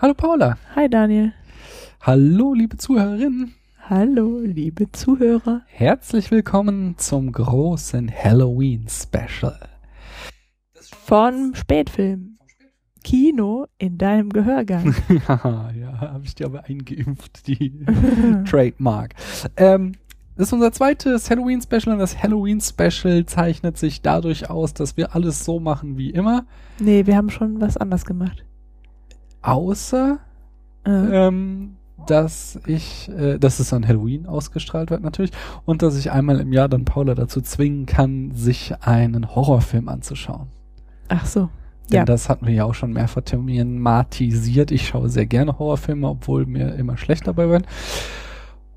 Hallo Paula. Hi Daniel. Hallo liebe Zuhörerinnen. Hallo liebe Zuhörer. Herzlich willkommen zum großen Halloween Special. Von Spätfilm. Kino in deinem Gehörgang. ja, habe ich dir aber eingeimpft, die Trademark. Ähm, das ist unser zweites Halloween-Special und das Halloween-Special zeichnet sich dadurch aus, dass wir alles so machen wie immer. Nee, wir haben schon was anders gemacht. Außer, Äh, ähm, dass ich, äh, dass es an Halloween ausgestrahlt wird natürlich und dass ich einmal im Jahr dann Paula dazu zwingen kann, sich einen Horrorfilm anzuschauen. Ach so. Denn Ja. das hatten wir ja auch schon mehrfach thematisiert. Ich schaue sehr gerne Horrorfilme, obwohl mir immer schlecht dabei wird.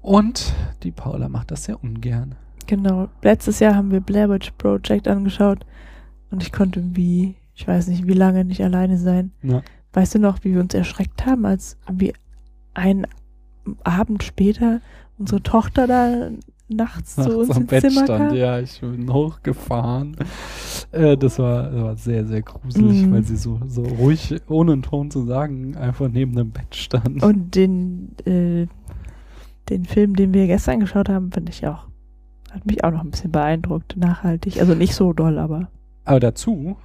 Und die Paula macht das sehr ungern. Genau. Letztes Jahr haben wir Blair Witch Project angeschaut und ich konnte wie, ich weiß nicht, wie lange nicht alleine sein. Ja. Weißt du noch, wie wir uns erschreckt haben, als irgendwie einen Abend später unsere Tochter da nachts zu uns am ins Bett Zimmer stand. kam? Ja, ich bin hochgefahren. Äh, das, war, das war sehr, sehr gruselig, Mhm. weil sie so, so ruhig, ohne einen Ton zu sagen, einfach neben dem Bett stand. Und den, äh, den Film, den wir gestern geschaut haben, finde ich auch, hat mich auch noch ein bisschen beeindruckt, nachhaltig. Also nicht so doll, aber. Aber dazu.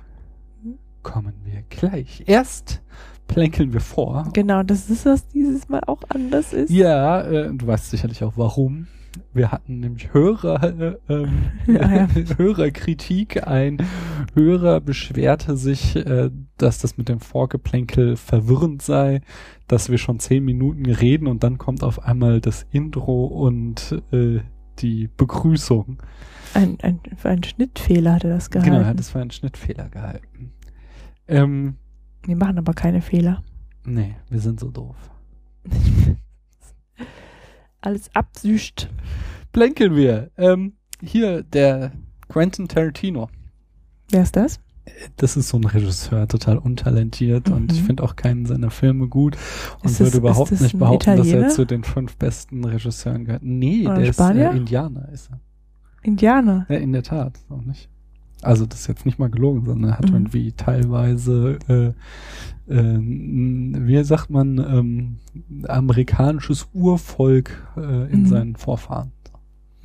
Kommen wir gleich. Erst plänkeln wir vor. Genau, das ist, was dieses Mal auch anders ist. Ja, äh, du weißt sicherlich auch warum. Wir hatten nämlich Hörer, äh, ähm, Ja, ja. Hörerkritik. Ein Hörer beschwerte sich, äh, dass das mit dem Vorgeplänkel verwirrend sei, dass wir schon zehn Minuten reden und dann kommt auf einmal das Intro und äh, die Begrüßung. Ein, ein, für einen Schnittfehler hatte das gehalten. Genau, er hat das für einen Schnittfehler gehalten. Ähm, Wir machen aber keine Fehler. nee, wir sind so doof. Alles absüßt. Plänkeln wir. Ähm, hier, der Quentin Tarantino. Wer ist das? das ist so ein Regisseur, total untalentiert und Mhm. ich finde auch keinen seiner Filme gut und Ist würde das- überhaupt nicht behaupten, dass Italiener? er zu den fünf besten Regisseuren gehört. Nee, Oder der Spanier? ist äh, Indianer, ist er. Indianer. Ja, in der Tat, auch nicht. Also das ist jetzt nicht mal gelogen, sondern er hat Mhm. irgendwie teilweise, äh, äh, wie sagt man, ähm, amerikanisches Urvolk äh, in Mhm. seinen Vorfahren.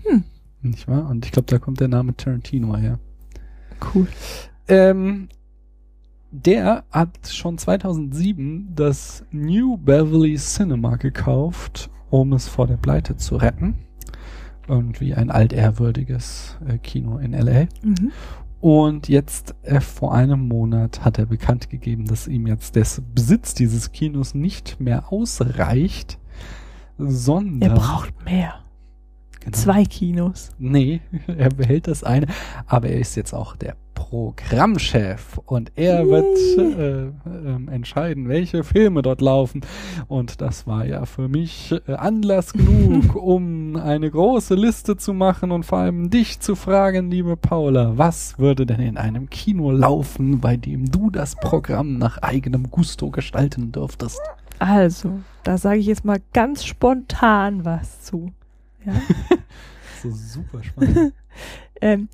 Hm. Nicht wahr? Und ich glaube, da kommt der Name Tarantino her. Cool. Ähm, der hat schon 2007 das New Beverly Cinema gekauft, um es vor der Pleite zu retten. Irgendwie ein altehrwürdiges äh, Kino in LA. Mhm. Und jetzt äh, vor einem Monat hat er bekannt gegeben, dass ihm jetzt der Besitz dieses Kinos nicht mehr ausreicht, sondern Er braucht mehr. Genau. Zwei Kinos. Nee, er behält das eine, aber er ist jetzt auch der Programmchef und er wird äh, ähm, entscheiden, welche Filme dort laufen. Und das war ja für mich äh, Anlass genug, um eine große Liste zu machen und vor allem dich zu fragen, liebe Paula, was würde denn in einem Kino laufen, bei dem du das Programm nach eigenem Gusto gestalten dürftest? Also, da sage ich jetzt mal ganz spontan was zu. Ja, So super spannend. ähm,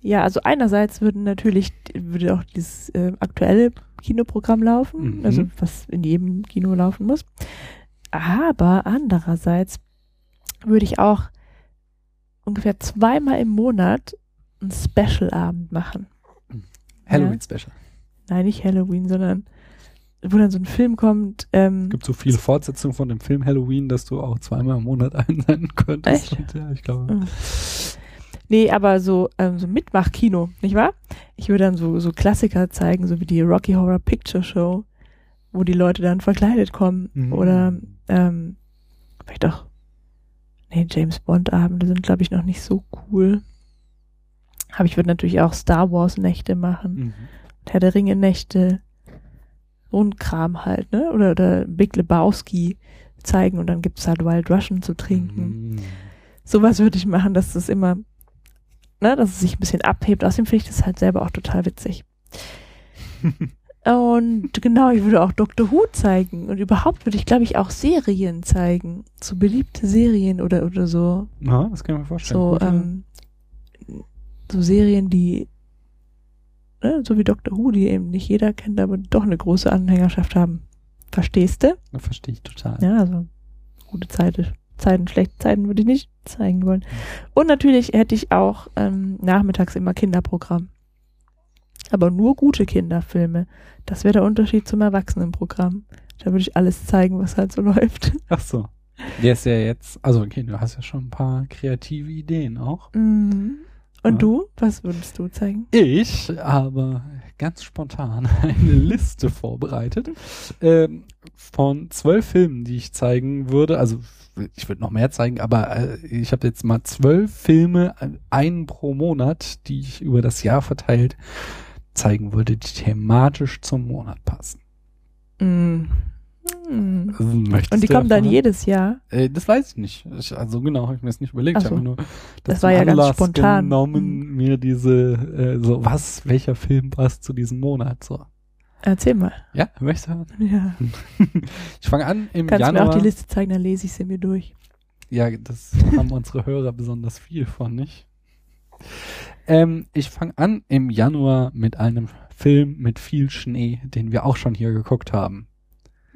ja also einerseits würden natürlich, würde auch dieses äh, aktuelle Kinoprogramm laufen, Mhm. also was in jedem Kino laufen muss. Aber andererseits würde ich auch ungefähr zweimal im Monat einen Special-Abend machen. Halloween Special. Nein, nicht Halloween, sondern wo dann so ein Film kommt. Ähm, gibt so viele Fortsetzungen von dem Film Halloween, dass du auch zweimal im Monat einsenden könntest. Echt? Und ja, ich glaube. Mhm. Nee, aber so, ähm, so Mitmachkino, nicht wahr? Ich würde dann so, so Klassiker zeigen, so wie die Rocky Horror Picture Show, wo die Leute dann verkleidet kommen. Mhm. Oder ähm, vielleicht auch, nee, James Bond Abende sind, glaube ich, noch nicht so cool. Aber ich würde natürlich auch Star Wars Nächte machen. Mhm. Herr der Ringe Nächte. So ein Kram halt, ne? Oder, oder Big Lebowski zeigen und dann gibt's halt Wild Russian zu trinken. Mhm. Sowas würde ich machen, dass das immer, ne, dass es sich ein bisschen abhebt. Außerdem finde ich das halt selber auch total witzig. Und genau, ich würde auch Doctor Who zeigen. Und überhaupt würde ich, glaube ich, auch Serien zeigen. So beliebte Serien oder, oder so. Ja, das kann ich mir vorstellen. So, ähm, so Serien, die, ne, so wie Doctor Who, die eben nicht jeder kennt, aber doch eine große Anhängerschaft haben. Verstehst du? Verstehe ich total. Ja, also gute Zeiten, Zeiten, schlechte Zeiten würde ich nicht zeigen wollen. Und natürlich hätte ich auch ähm, nachmittags immer Kinderprogramm. Aber nur gute Kinderfilme. Das wäre der Unterschied zum Erwachsenenprogramm. Da würde ich alles zeigen, was halt so läuft. Ach so. Der ist ja jetzt, also okay, du hast ja schon ein paar kreative Ideen auch. Mhm. Und Ja. du? Was würdest du zeigen? Ich habe ganz spontan eine Liste vorbereitet ähm, von zwölf Filmen, die ich zeigen würde. Also ich würde noch mehr zeigen, aber äh, ich habe jetzt mal zwölf Filme, einen pro Monat, die ich über das Jahr verteilt zeigen würde, die thematisch zum Monat passen. Mhm. Mhm. Also, möchtest Und die kommen dann jedes Jahr. Äh, das weiß ich nicht. Ich, also genau, habe ich mir das nicht überlegt. Ach Ich habe so. mir nur Das zum war ja ganz Anlass spontan. genommen, mir diese, äh, so was, welcher Film passt zu diesem Monat. So. Erzähl mal. Ja, möchtest du hören? Ja. Ich fange an im Kannst du mir Januar. auch die Liste zeigen, dann lese ich sie mir durch. Ja, das haben unsere Hörer besonders viel von, nicht? Ähm, ich fange an im Januar mit einem Film mit viel Schnee, den wir auch schon hier geguckt haben.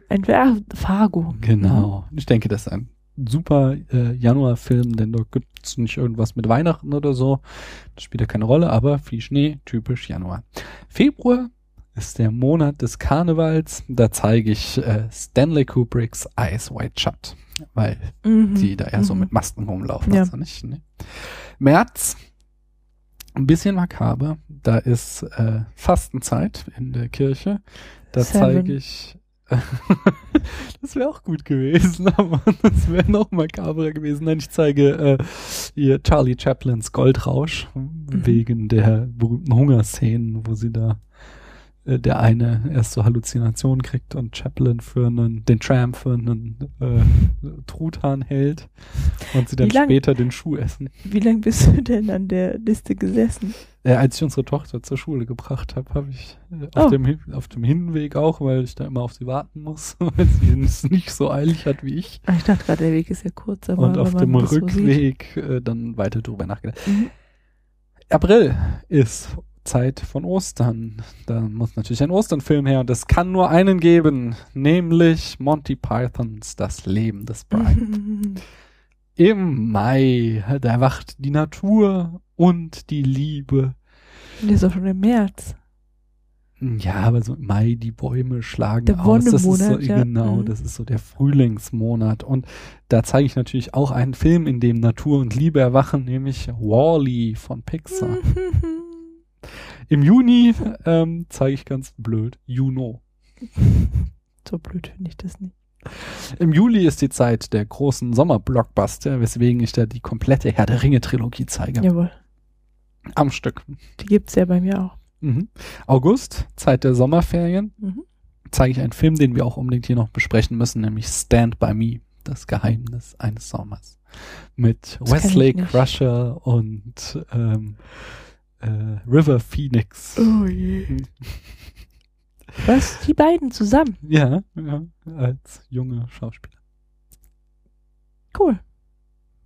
Entweder Fargo. Genau. Ich denke, das ist ein super äh, Januarfilm, denn dort gibt's nicht irgendwas mit Weihnachten oder so. Das spielt ja keine Rolle, aber viel Schnee, typisch Januar. Februar ist der Monat des Karnevals. Da zeige ich äh, Stanley Kubricks Eyes Wide Shut, weil Mhm. die da ja so Mhm. mit Masken rumlaufen. Ja. Also nicht, ne? März, ein bisschen makaber. Da ist äh, Fastenzeit in der Kirche. Da zeige ich. das wäre auch gut gewesen, aber das wäre noch makaberer gewesen. Nein, ich zeige äh, hier Charlie Chaplins Goldrausch wegen der berühmten Hungerszenen, wo sie da der eine erst so Halluzinationen kriegt und Chaplin für einen, den Tram für einen äh, Truthahn hält und sie dann lang- später den Schuh essen. Wie lange bist du denn an der Liste gesessen? Äh, als ich unsere Tochter zur Schule gebracht habe, habe ich äh, auf, Oh. dem, auf dem Hinweg auch, weil ich da immer auf sie warten muss, weil sie es nicht so eilig hat wie ich. Ah, Ich dachte gerade, der Weg ist ja kurz, aber und auf dem das so. Rückweg äh, dann weiter drüber nachgedacht. Mhm. April ist Zeit von Ostern. Da muss natürlich ein Osternfilm her und es kann nur einen geben, nämlich Monty Pythons Das Leben des Brian. Im Mai, da erwacht die Natur und die Liebe. Der ist auch schon im März. Ja, aber so im Mai, die Bäume schlagen Der aus. Das ist so, ja. genau, Mhm. das ist so der Frühlingsmonat. Und da zeige ich natürlich auch einen Film, in dem Natur und Liebe erwachen, nämlich Wall-E von Pixar. Im Juni ähm, zeige ich ganz blöd Juno. so blöd finde ich das nicht. Im Juli ist die Zeit der großen Sommerblockbuster, weswegen ich da die komplette Herr der Ringe Trilogie zeige. Jawohl. Am Stück. Die gibt's ja bei mir auch. Mhm. August, Zeit der Sommerferien, Mhm. zeige ich einen Film, den wir auch unbedingt hier noch besprechen müssen, nämlich Stand By Me, das Geheimnis eines Sommers. Mit Das Wesley. Crusher und ähm, äh, River Phoenix. Oh je. Was? Die beiden zusammen? Ja, ja, als junge Schauspieler. Cool.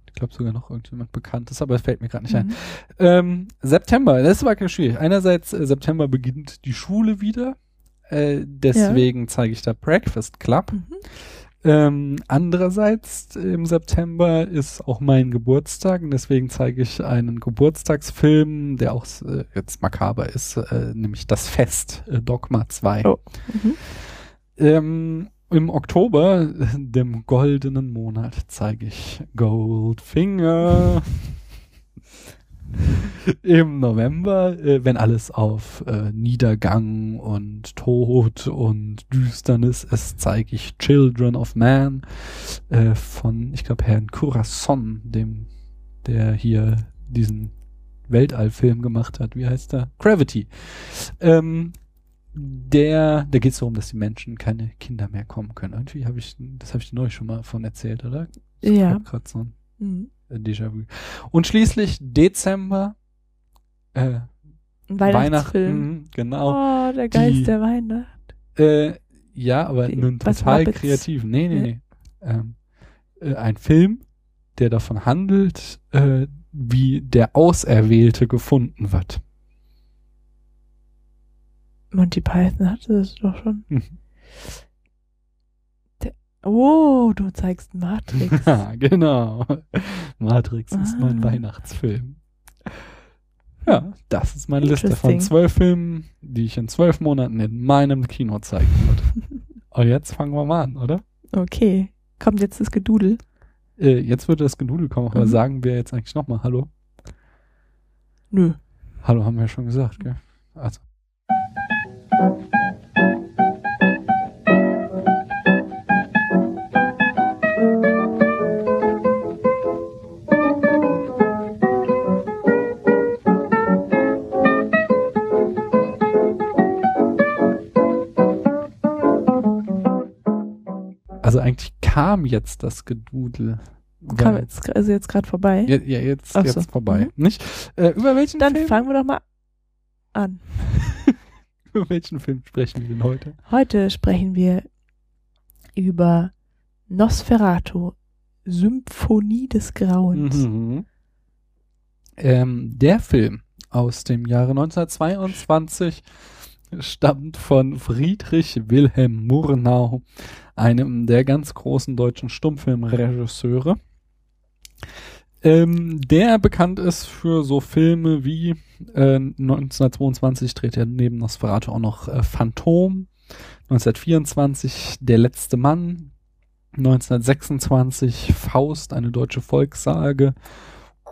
Ich glaube sogar noch irgendjemand Bekanntes, aber es fällt mir gerade nicht ein. Mhm. Ähm, September, das war ganz schwierig. Einerseits, äh, September beginnt die Schule wieder. Äh, deswegen zeige ich da Breakfast Club. Mhm. Ähm, andererseits im September ist auch mein Geburtstag und deswegen zeige ich einen Geburtstagsfilm, der auch äh, jetzt makaber ist, äh, nämlich Das Fest, äh, Dogma 2. Oh. Mhm. Ähm, Im Oktober, äh, dem goldenen Monat, zeige ich Goldfinger. Im November, äh, wenn alles auf äh, Niedergang und Tod und Düsternis ist, zeige ich Children of Man äh, von, ich glaube, Herrn Curasson, dem, der hier diesen Weltallfilm gemacht hat. Wie heißt er? Gravity. Ähm, der, da geht es darum, dass die Menschen keine Kinder mehr kommen können. Irgendwie habe ich, das habe ich dir neulich schon mal von erzählt, oder? Ich Ja. grad so ein Mhm. Äh, Déjà-vu. Und schließlich Dezember, äh, Ein Weihnachten, Weihnachtsfilm. mhm, genau. Oh, der Geist Die- der Weihnacht. Äh, ja, aber Die- einen was, total kreativen. Nee, nee, nee. Ähm, äh, ein Film, der davon handelt, äh, wie der Auserwählte gefunden wird. Monty Python hatte das doch schon. Mhm. Oh, du zeigst Matrix. Ja, genau. Matrix ist mein Ah. Weihnachtsfilm. Ja, das ist meine Liste von zwölf Filmen, die ich in zwölf Monaten in meinem Kino zeigen würde. Und jetzt fangen wir mal an, oder? Okay. Kommt jetzt das Gedudel? Äh, jetzt würde das Genudel kommen, aber Mhm. sagen wir jetzt eigentlich nochmal Hallo? Nö. Hallo haben wir ja schon gesagt, gell? Also. Eigentlich kam jetzt das Gedudel. Kam jetzt, also jetzt gerade vorbei. Ja, ja jetzt, Ach jetzt so. vorbei. Mhm. Nicht? Äh, über welchen Dann Film? fangen wir doch mal an. über welchen Film sprechen wir denn heute? Heute sprechen wir über Nosferatu, Symphonie des Grauens. Mhm. Ähm, der Film aus dem Jahre 1922 stammt von Friedrich Wilhelm Murnau, einem der ganz großen deutschen Stummfilmregisseure. Ähm, der bekannt ist für so Filme wie äh, 1922 dreht er neben Nosferatu auch noch äh, Phantom, 1924 Der letzte Mann, 1926 Faust, eine deutsche Volkssage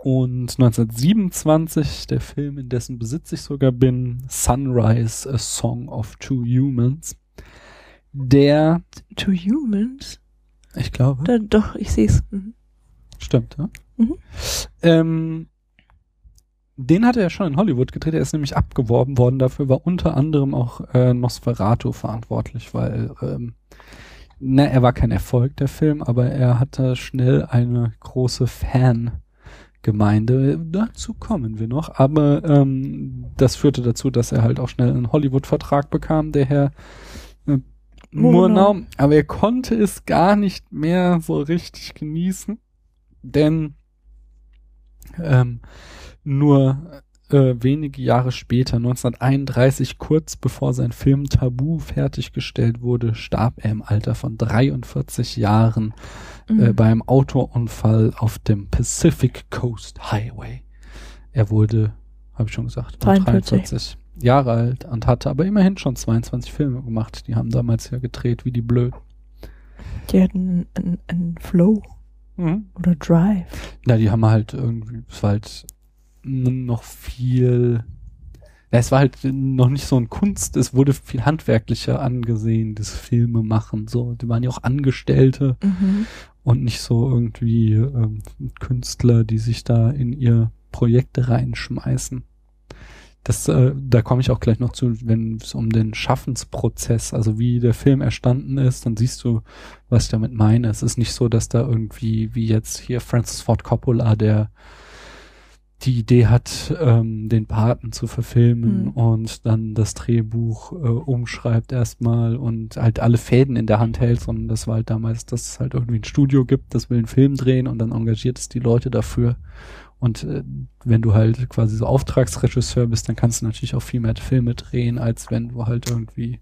und 1927 der Film, in dessen Besitz ich sogar bin, Sunrise, A Song of Two Humans. Der, To Humans? ich glaube, Da, doch, ich sehe es. Mhm. Stimmt, ja. Mhm. Ähm, den hat er schon in Hollywood gedreht. Er ist nämlich abgeworben worden. Dafür war unter anderem auch äh, Nosferatu verantwortlich, weil ähm, na, er war kein Erfolg, der Film, aber er hatte schnell eine große Fangemeinde. Dazu kommen wir noch. Aber ähm, das führte dazu, dass er halt auch schnell einen Hollywood-Vertrag bekam, der Herr äh, Murnau. Murnau. Aber er konnte es gar nicht mehr so richtig genießen denn ähm, nur äh, wenige Jahre später, 1931, kurz bevor sein Film Tabu fertiggestellt wurde, starb er im Alter von 43 Jahren äh, Mhm. bei einem Autounfall auf dem Pacific Coast Highway. Er wurde, habe ich schon gesagt, 43. 43 Jahre alt und hatte aber immerhin schon 22 Filme gemacht. Die haben damals ja gedreht wie die Blöden. Die hatten einen, einen Flow oder Drive. Ja, die haben halt irgendwie, es war halt noch viel, ja, es war halt noch nicht so ein Kunst, es wurde viel handwerklicher angesehen, das Filme machen, so, die waren ja auch Angestellte Mhm. und nicht so irgendwie ähm, Künstler, die sich da in ihr Projekte reinschmeißen. Das, äh, da komme ich auch gleich noch zu, wenn es um den Schaffensprozess, also wie der Film erstanden ist, dann siehst du, was ich damit meine. Es ist nicht so, dass da irgendwie, wie jetzt hier Francis Ford Coppola, der die Idee hat, ähm, den Paten zu verfilmen Mhm. und dann das Drehbuch äh, umschreibt erstmal und halt alle Fäden in der Hand hält, sondern das war halt damals, dass es halt irgendwie ein Studio gibt, das will einen Film drehen und dann engagiert es die Leute dafür. Und äh, wenn du halt quasi so Auftragsregisseur bist, dann kannst du natürlich auch viel mehr Filme drehen, als wenn du halt irgendwie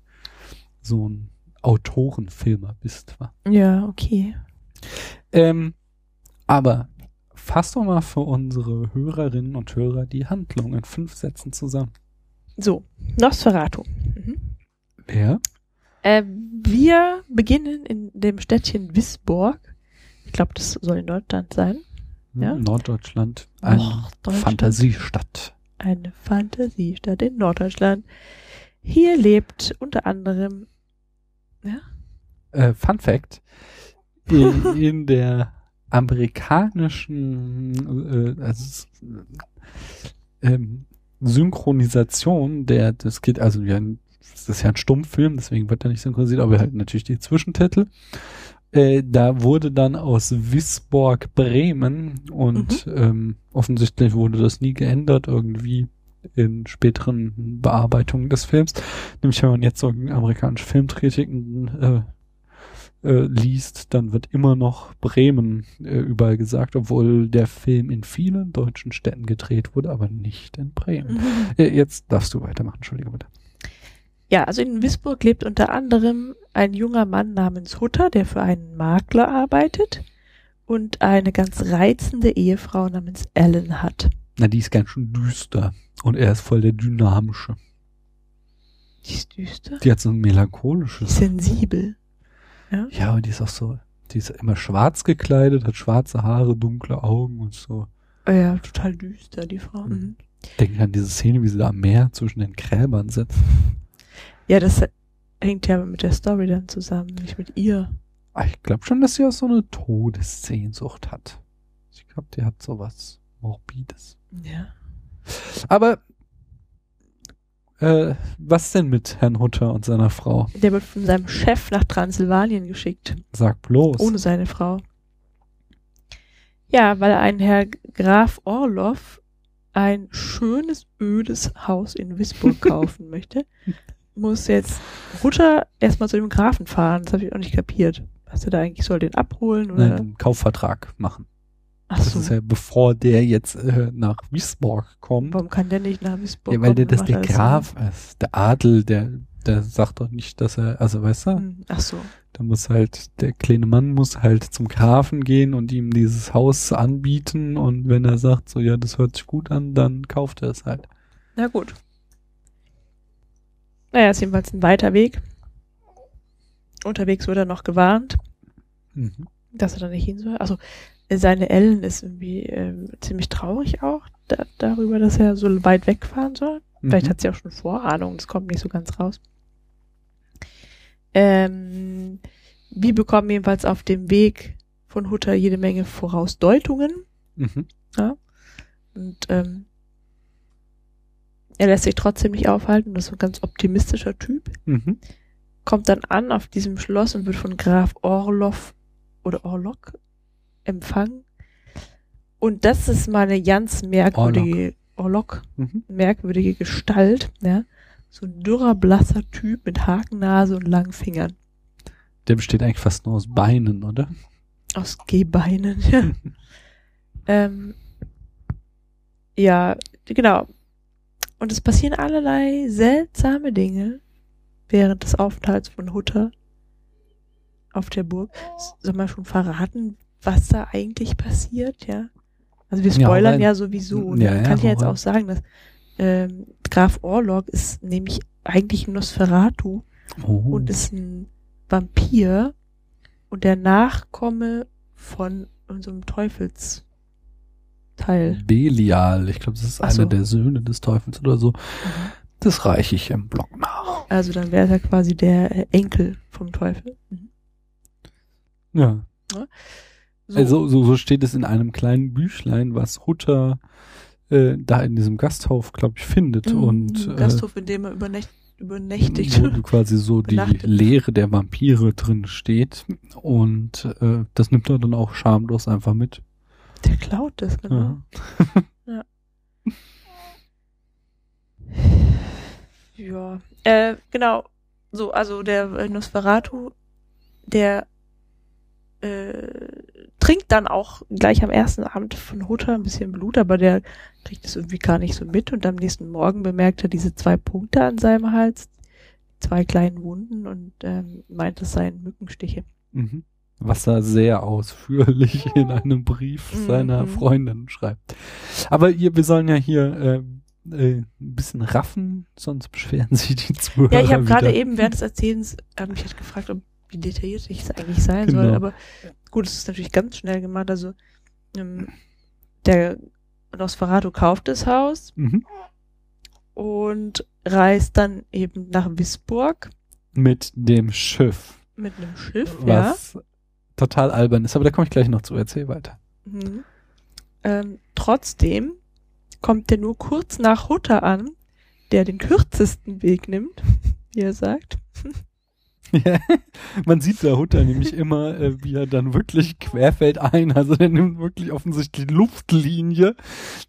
so ein Autorenfilmer bist. Wa? Ja, okay. Ähm, aber fass doch mal für unsere Hörerinnen und Hörer die Handlung in fünf Sätzen zusammen. So, Nosferatu. Mhm. Wer? Äh, wir beginnen in dem Städtchen Wisborg. Ich glaube, das soll in Deutschland sein. Ja. Norddeutschland. Eine Norddeutschland. Fantasiestadt. Eine Fantasiestadt in Norddeutschland. Hier lebt unter anderem Äh, Fun Fact. In, in der amerikanischen äh, also, ähm, Synchronisation der, das geht also ja, das ist ja ein Stummfilm, deswegen wird er nicht synchronisiert, aber halt natürlich die Zwischentitel. Äh, da wurde dann aus Wisborg Bremen und ähm, offensichtlich wurde das nie geändert irgendwie in späteren Bearbeitungen des Films. Nämlich wenn man jetzt so amerikanische Filmkritiken äh, äh, liest, dann wird immer noch Bremen äh, überall gesagt, obwohl der Film in vielen deutschen Städten gedreht wurde, aber nicht in Bremen. Äh, jetzt darfst du weitermachen, entschuldige bitte. Ja, also in Wisburg lebt unter anderem ein junger Mann namens Hutter, der für einen Makler arbeitet und eine ganz reizende Ehefrau namens Ellen hat. Na, die ist ganz schön düster. Und er ist voll der dynamische. Die ist düster. Die hat so ein melancholisches. Sensibel. Ja, und die ist auch so, die ist immer schwarz gekleidet, hat schwarze Haare, dunkle Augen und so. Oh Ja, total düster, die Frau. Mhm. Denke an diese Szene, wie sie da am Meer zwischen den Gräbern sitzt. Ja, das hängt ja mit der Story dann zusammen, nicht mit ihr. Ah, Ich glaube schon, dass sie auch so eine Todessehnsucht hat. Ich glaube, die hat sowas Morbides. Ja. Aber äh, was denn mit Herrn Hutter und seiner Frau? Der wird von seinem Chef nach Transsilvanien geschickt, Sag bloß. ohne seine Frau. Ja, weil ein Herr Graf Orloff ein schönes, ödes Haus in Wisburg kaufen möchte, muss jetzt Hutter erstmal zu dem Grafen fahren. Das habe ich auch nicht kapiert. Was er da eigentlich soll, den abholen oder? Nein, einen Kaufvertrag machen. Ach Das so. ist ja bevor der jetzt äh, nach Wisborg kommt. Warum kann der nicht nach Wisburg Ja, weil der kommen? das der er Graf ist. Der Adel, der, der sagt doch nicht, dass er, also weißt du, Hm, Ach so. da muss halt, der kleine Mann muss halt zum Grafen gehen und ihm dieses Haus anbieten und wenn er sagt, so, ja, das hört sich gut an, dann kauft er es halt. Na gut. Naja, ist jedenfalls ein weiter Weg. Unterwegs wird er noch gewarnt, Mhm. dass er da nicht hin soll. Also seine Ellen ist irgendwie ähm, ziemlich traurig auch da, darüber, dass er so weit wegfahren soll. Vielleicht Mhm. hat sie auch schon Vorahnung, das kommt nicht so ganz raus. Ähm, wir bekommen jedenfalls auf dem Weg von Hutter jede Menge Vorausdeutungen. Mhm. Und ähm, er lässt sich trotzdem nicht aufhalten, das ist so ein ganz optimistischer Typ. Mhm. Kommt dann an auf diesem Schloss und wird von Graf Orloff oder Orlok empfangen. Und das ist mal eine ganz merkwürdige Orlok, Mhm. merkwürdige Gestalt, ja. So ein dürrer, blasser Typ mit Hakennase und langen Fingern. Der besteht eigentlich fast nur aus Beinen, oder? Aus Gehbeinen, ja. ähm, ja, genau. Und es passieren allerlei seltsame Dinge während des Aufenthalts von Hutter auf der Burg. Soll man schon verraten, was da eigentlich passiert, ja? Also wir Ja, spoilern rein. ja, sowieso. Und Ja, ja, kann ja hau jetzt auch sagen, dass ähm, Graf Orlok ist nämlich eigentlich ein Nosferatu Oh. und ist ein Vampir und der Nachkomme von unserem Teufelsteil. Belial, ich glaube, das ist so. einer der Söhne des Teufels oder so. Das reiche ich im Blog nach. Also dann wäre er quasi der äh, Enkel vom Teufel. Mhm. Ja. So, Also so, so steht es in einem kleinen Büchlein, was Hutter äh, da in diesem Gasthof, glaube ich, findet. mhm, und äh, Gasthof, in dem er übernächt, übernächtigt. wo quasi so die. Lehre der Vampire drin steht. Und äh, das nimmt er dann auch schamlos einfach mit. Der klaut das, genau. Ja. Ja. Äh, genau. So, also der äh, Nosferatu, der äh, trinkt dann auch gleich am ersten Abend von Hutter ein bisschen Blut, aber der kriegt es irgendwie gar nicht so mit und am nächsten Morgen bemerkt er diese zwei Punkte an seinem Hals, zwei kleinen Wunden und ähm, meint, es seien Mückenstiche. Mhm. Was er sehr ausführlich in einem Brief Mhm. seiner Freundin schreibt. Aber ihr, wir sollen ja hier äh, äh, ein bisschen raffen, sonst beschweren sich die Zuhörer Ja, ich habe gerade eben während des Erzählens hab mich halt gefragt, ob wie detailliert ich es eigentlich sein soll, Genau. aber gut, es ist natürlich ganz schnell gemacht. Also ähm, der Nosferatu kauft das Haus Mhm. und reist dann eben nach Wisburg Mit dem Schiff, mit einem Schiff, ja. Total albern ist. Aber da komme ich gleich noch zu. Erzähl weiter. Mhm. Ähm, trotzdem kommt er nur kurz nach Hutter an, der den kürzesten Weg nimmt, wie er sagt. Man sieht der Hutter nämlich immer, äh, wie er dann wirklich querfällt ein. Also der nimmt wirklich offensichtlich Luftlinie.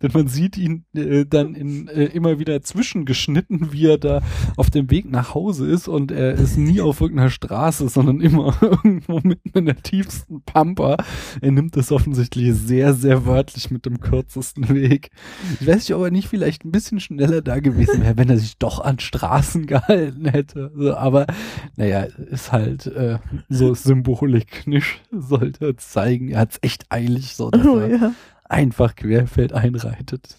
Denn man sieht ihn äh, dann in, äh, immer wieder zwischengeschnitten, wie er da auf dem Weg nach Hause ist. Und er ist nie auf irgendeiner Straße, sondern immer irgendwo mitten in der tiefsten Pampa. Er nimmt das offensichtlich sehr, sehr wörtlich mit dem kürzesten Weg. Ich weiß nicht, ob er nicht vielleicht ein bisschen schneller da gewesen wäre, wenn er sich doch an Straßen gehalten hätte. Also, aber naja, ist halt äh, so Symbolik nicht, sollte zeigen, er hat's echt eilig, so dass Oh, er ja. einfach querfeld einreitet.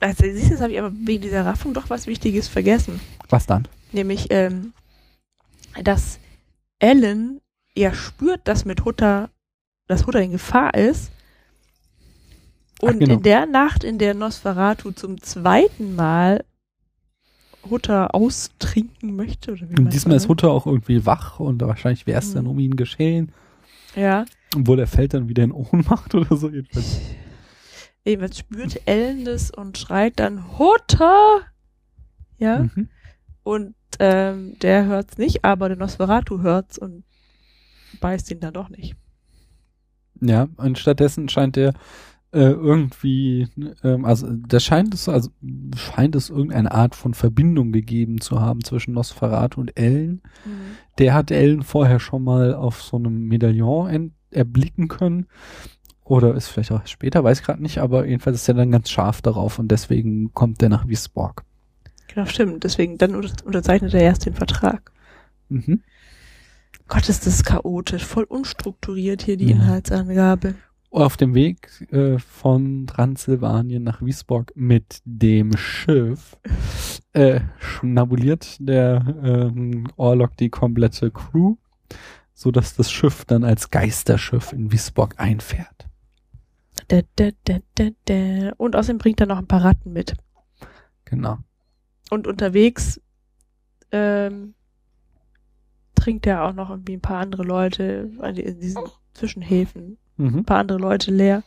Also, siehst du, jetzt habe ich aber wegen dieser Raffung doch was Wichtiges vergessen. Was dann? Nämlich, ähm, dass Ellen ja spürt, dass mit Hutter, dass Hutter in Gefahr ist. Ach, Und genau. in der Nacht, in der Nosferatu zum zweiten Mal Hutter austrinken möchte, oder wie diesmal ist. Hutter auch irgendwie wach und wahrscheinlich wäre es dann Mhm. um ihn geschehen. Ja. Obwohl er fällt dann wieder in Ohnmacht oder so. Jedenfalls. Jedenfalls spürt Ellen das und schreit dann Hutter! Ja. Mhm. Und ähm, der hört's nicht, aber der Nosferatu hört's und beißt ihn dann doch nicht. Ja, und stattdessen scheint er äh, irgendwie, ähm, also da scheint es, also scheint es irgendeine Art von Verbindung gegeben zu haben zwischen Nosferatu und Ellen. Der hat Ellen vorher schon mal auf so einem Medaillon erblicken können. Oder ist vielleicht auch später, weiß gerade nicht, aber jedenfalls ist er dann ganz scharf darauf und deswegen kommt er nach Wiesborg. Genau, stimmt. Deswegen, dann unter- unterzeichnet er erst den Vertrag. Mhm. Gott, ist das chaotisch, voll unstrukturiert hier die Ja. Inhaltsangabe. Auf dem Weg äh, von Transsilvanien nach Wiesborg mit dem Schiff äh, schnabuliert der ähm, Orlok die komplette Crew, so dass das Schiff dann als Geisterschiff in Wiesborg einfährt. Da, da, da, da, da. Und außerdem bringt er noch ein paar Ratten mit. Genau. Und unterwegs ähm, trinkt er auch noch irgendwie ein paar andere Leute in diesen Zwischenhäfen, Mhm. ein paar andere Leute leer.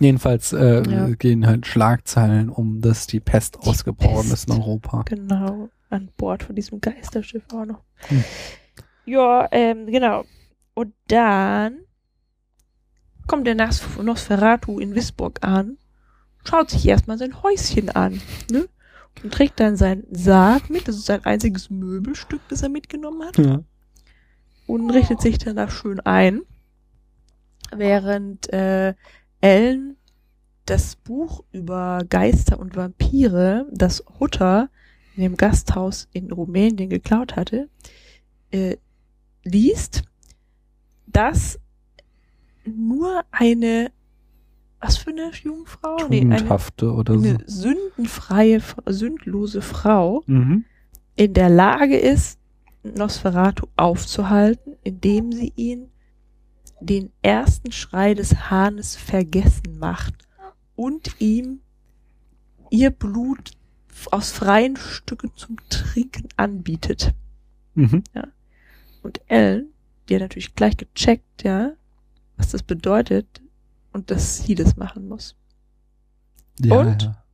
Jedenfalls äh, Ja. gehen halt Schlagzeilen um, dass die Pest Die ausgebrochen Pest. ist in Europa. Genau, an Bord von diesem Geisterschiff auch noch. Hm. Ja, ähm, genau. Und dann kommt der Nas Nosferatu in Wisburg an, schaut sich erstmal sein Häuschen an, ne? Und trägt dann seinen Sarg mit, das ist sein einziges Möbelstück, das er mitgenommen hat, Ja. und richtet sich dann da schön ein, während äh, Ellen das Buch über Geister und Vampire, das Hutter in dem Gasthaus in Rumänien geklaut hatte, äh, liest, dass nur eine, was für eine Jungfrau? Nee, eine, Tugendhafte oder so. eine sündenfreie, sündlose Frau Mhm. in der Lage ist, Nosferatu aufzuhalten, indem sie ihn den ersten Schrei des Hahnes vergessen macht und ihm ihr Blut aus freien Stücken zum Trinken anbietet. Mhm. Und Ellen, die hat natürlich gleich gecheckt, ja, was das bedeutet und dass sie das machen muss. Ja, Und? ja.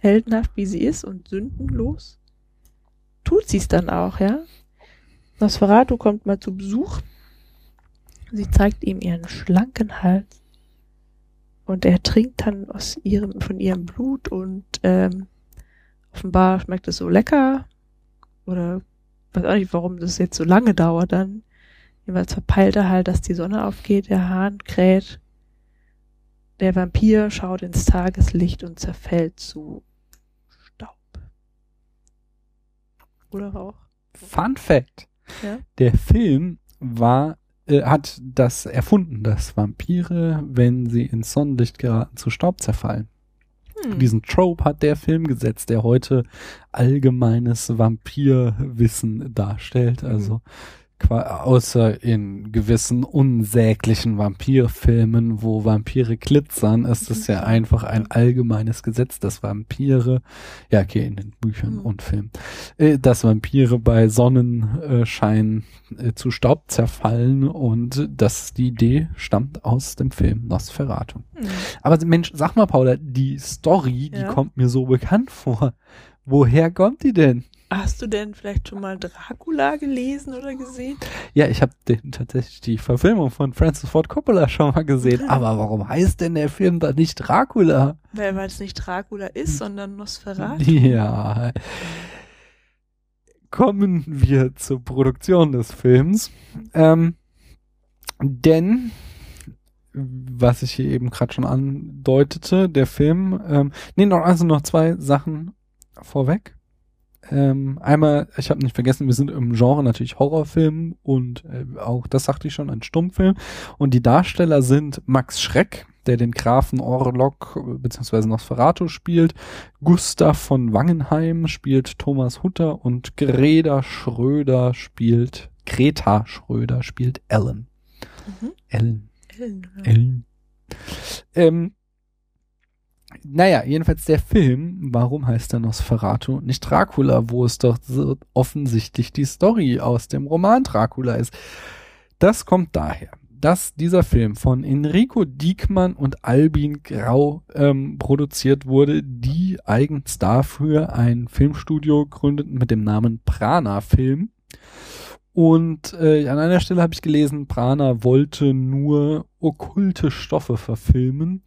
heldenhaft wie sie ist und sündenlos, tut sie es dann auch, ja. Nosferatu kommt mal zu Besuch. Sie zeigt ihm ihren schlanken Hals. Und er trinkt dann aus ihrem, von ihrem Blut und ähm, offenbar schmeckt es so lecker. Oder weiß auch nicht, warum das jetzt so lange dauert dann. Jeweils verpeilt er halt, dass die Sonne aufgeht, der Hahn kräht. Der Vampir schaut ins Tageslicht und zerfällt zu Staub. Oder Rauch. Fun Fact. Ja. Der Film war, äh, hat das erfunden, dass Vampire, wenn sie ins Sonnenlicht geraten, zu Staub zerfallen. Hm. Diesen Trope hat der Film gesetzt, der heute allgemeines Vampirwissen darstellt. Also qua- außer in gewissen unsäglichen Vampirfilmen, wo Vampire glitzern, ist es ja einfach ein allgemeines Gesetz, dass Vampire, ja okay, in den Büchern Mhm. und Filmen, äh, dass Vampire bei Sonnenschein äh, zu Staub zerfallen und dass die Idee stammt aus dem Film Nosferatu. Hm. Aber Mensch, sag mal, Paula, die Story, die Ja? kommt mir so bekannt vor. Woher kommt die denn? Hast du denn vielleicht schon mal Dracula gelesen oder gesehen? Ja, ich habe tatsächlich die Verfilmung von Francis Ford Coppola schon mal gesehen. Aber warum heißt denn der Film da nicht Dracula? Weil es nicht Dracula ist, sondern Nosferatu. Ja. Kommen wir zur Produktion des Films. Ähm, denn was ich hier eben gerade schon andeutete, der Film, ähm, nee, noch, also noch zwei Sachen vorweg. Ähm, einmal, ich habe nicht vergessen, wir sind im Genre natürlich Horrorfilm und äh, auch, das sagte ich schon, ein Stummfilm. Und die Darsteller sind Max Schreck, der den Grafen Orlok bzw. Nosferatu spielt, Gustav von Wangenheim spielt Thomas Hutter und Greta Schröder spielt, Greta Schröder spielt Ellen. Mhm. Ellen. Ellen. Ellen. Ähm, naja, jedenfalls der Film, warum heißt er Nosferatu? Nicht Dracula, wo es doch so offensichtlich die Story aus dem Roman Dracula ist. Das kommt daher, dass dieser Film von Enrico Diekmann und Albin Grau ähm, produziert wurde, die eigens dafür ein Filmstudio gründeten mit dem Namen Prana Film. Und äh, an einer Stelle habe ich gelesen, Prana wollte nur okkulte Stoffe verfilmen.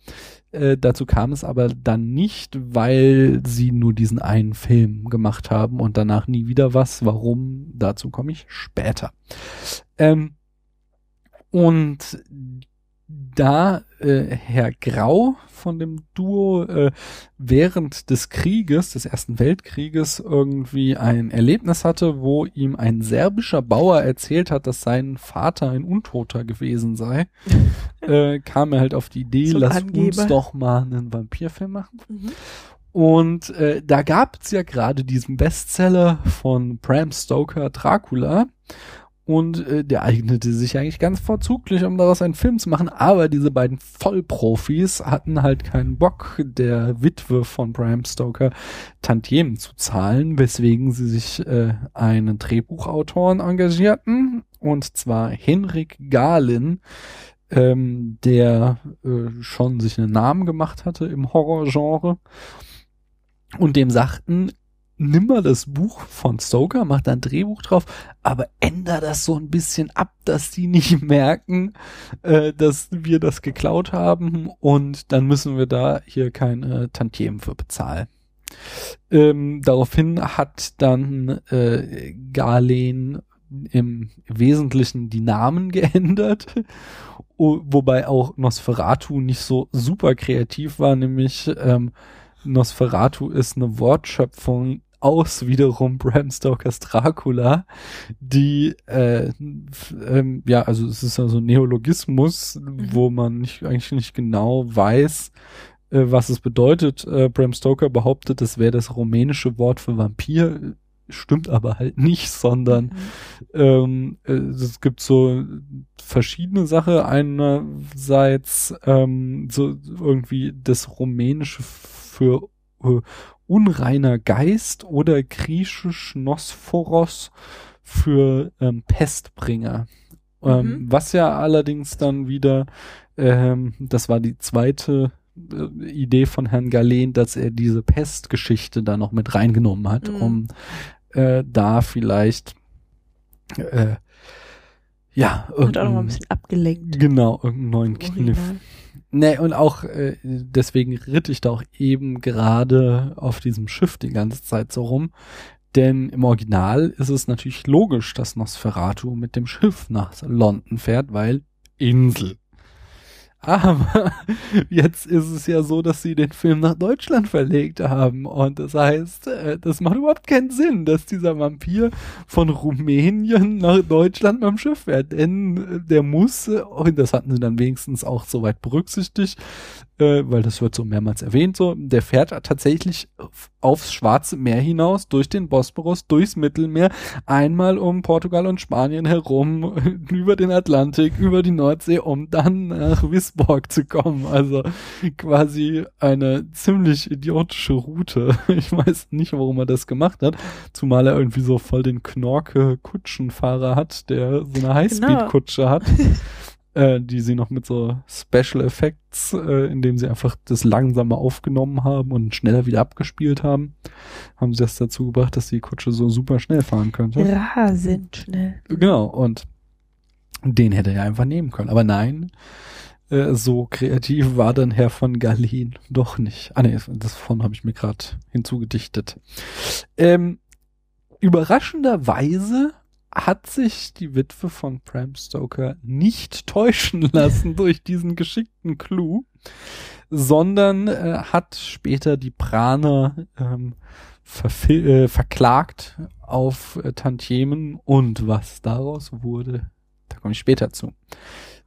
Äh, dazu kam es aber dann nicht, weil sie nur diesen einen Film gemacht haben und danach nie wieder was. Warum? Dazu komme ich später. Ähm, und da äh, Herr Grau von dem Duo äh, während des Krieges, des Ersten Weltkrieges, irgendwie ein Erlebnis hatte, wo ihm ein serbischer Bauer erzählt hat, dass sein Vater ein Untoter gewesen sei, äh, kam er halt auf die Idee, so lass Angeber. uns doch mal einen Vampirfilm machen. Mhm. Und äh, da gab es ja gerade diesen Bestseller von Bram Stoker Dracula und äh, der eignete sich eigentlich ganz vorzüglich, um daraus einen Film zu machen. Aber diese beiden Vollprofis hatten halt keinen Bock, der Witwe von Bram Stoker Tantiemen zu zahlen, weswegen sie sich äh, einen Drehbuchautoren engagierten, und zwar Henrik Galin, ähm, der äh, schon sich einen Namen gemacht hatte im Horrorgenre. Und dem sagten, nimm mal das Buch von Stoker, mach da ein Drehbuch drauf, aber änder das so ein bisschen ab, dass die nicht merken, äh, dass wir das geklaut haben und dann müssen wir da hier keine Tantiemen für bezahlen. Ähm, daraufhin hat dann äh, Galen im Wesentlichen die Namen geändert, wobei auch Nosferatu nicht so super kreativ war, nämlich ähm, Nosferatu ist eine Wortschöpfung aus wiederum Bram Stokers Dracula, die äh, ähm, ja, also es ist also Neologismus, mhm. wo man nicht eigentlich nicht genau weiß, äh, was es bedeutet. Äh, Bram Stoker behauptet, das wäre das rumänische Wort für Vampir, stimmt aber halt nicht, sondern mhm. ähm, äh, es gibt so verschiedene Sachen. Einerseits ähm, so irgendwie das rumänische für äh, unreiner Geist oder griechisch Nosphoros für ähm, Pestbringer. Ähm, mhm. Was ja allerdings dann wieder, ähm, das war die zweite äh, Idee von Herrn Galen, dass er diese Pestgeschichte da noch mit reingenommen hat, mhm. um äh, da vielleicht äh, ja, und auch noch ein bisschen abgelenkt. Genau, irgendeinen neuen Kniff. Nee, und auch äh, deswegen ritt ich da auch eben gerade auf diesem Schiff die ganze Zeit so rum. Denn im Original ist es natürlich logisch, dass Nosferatu mit dem Schiff nach London fährt, weil Insel. Aber jetzt ist es ja so, dass sie den Film nach Deutschland verlegt haben. Und das heißt, äh, das macht überhaupt keinen Sinn, dass dieser Vampir von Rumänien nach Deutschland beim Schiff fährt. Denn äh, der muss, äh, und das hatten sie dann wenigstens auch soweit berücksichtigt, weil das wird so mehrmals erwähnt, so, der fährt tatsächlich aufs Schwarze Meer hinaus, durch den Bosporus, durchs Mittelmeer, einmal um Portugal und Spanien herum, über den Atlantik, über die Nordsee, um dann nach Wisborg zu kommen. Also quasi eine ziemlich idiotische Route. Ich weiß nicht, warum er das gemacht hat, zumal er irgendwie so voll den Knorke-Kutschenfahrer hat, der so eine Highspeed-Kutsche genau. hat. äh, die sie noch mit so Special Effects, äh, indem sie einfach das langsamer aufgenommen haben und schneller wieder abgespielt haben, haben sie das dazu gebracht, dass die Kutsche so super schnell fahren könnte. Rasend schnell. Genau, und den hätte er einfach nehmen können. Aber nein, äh, so kreativ war dann Herr von Galen doch nicht. Ah nee, das von habe ich mir gerade hinzugedichtet. Ähm, überraschenderweise hat sich die Witwe von Bram Stoker nicht täuschen lassen durch diesen geschickten Clou, sondern äh, hat später die Praner ähm, äh, verklagt auf äh, Tantiemen und was daraus wurde, da komme ich später zu.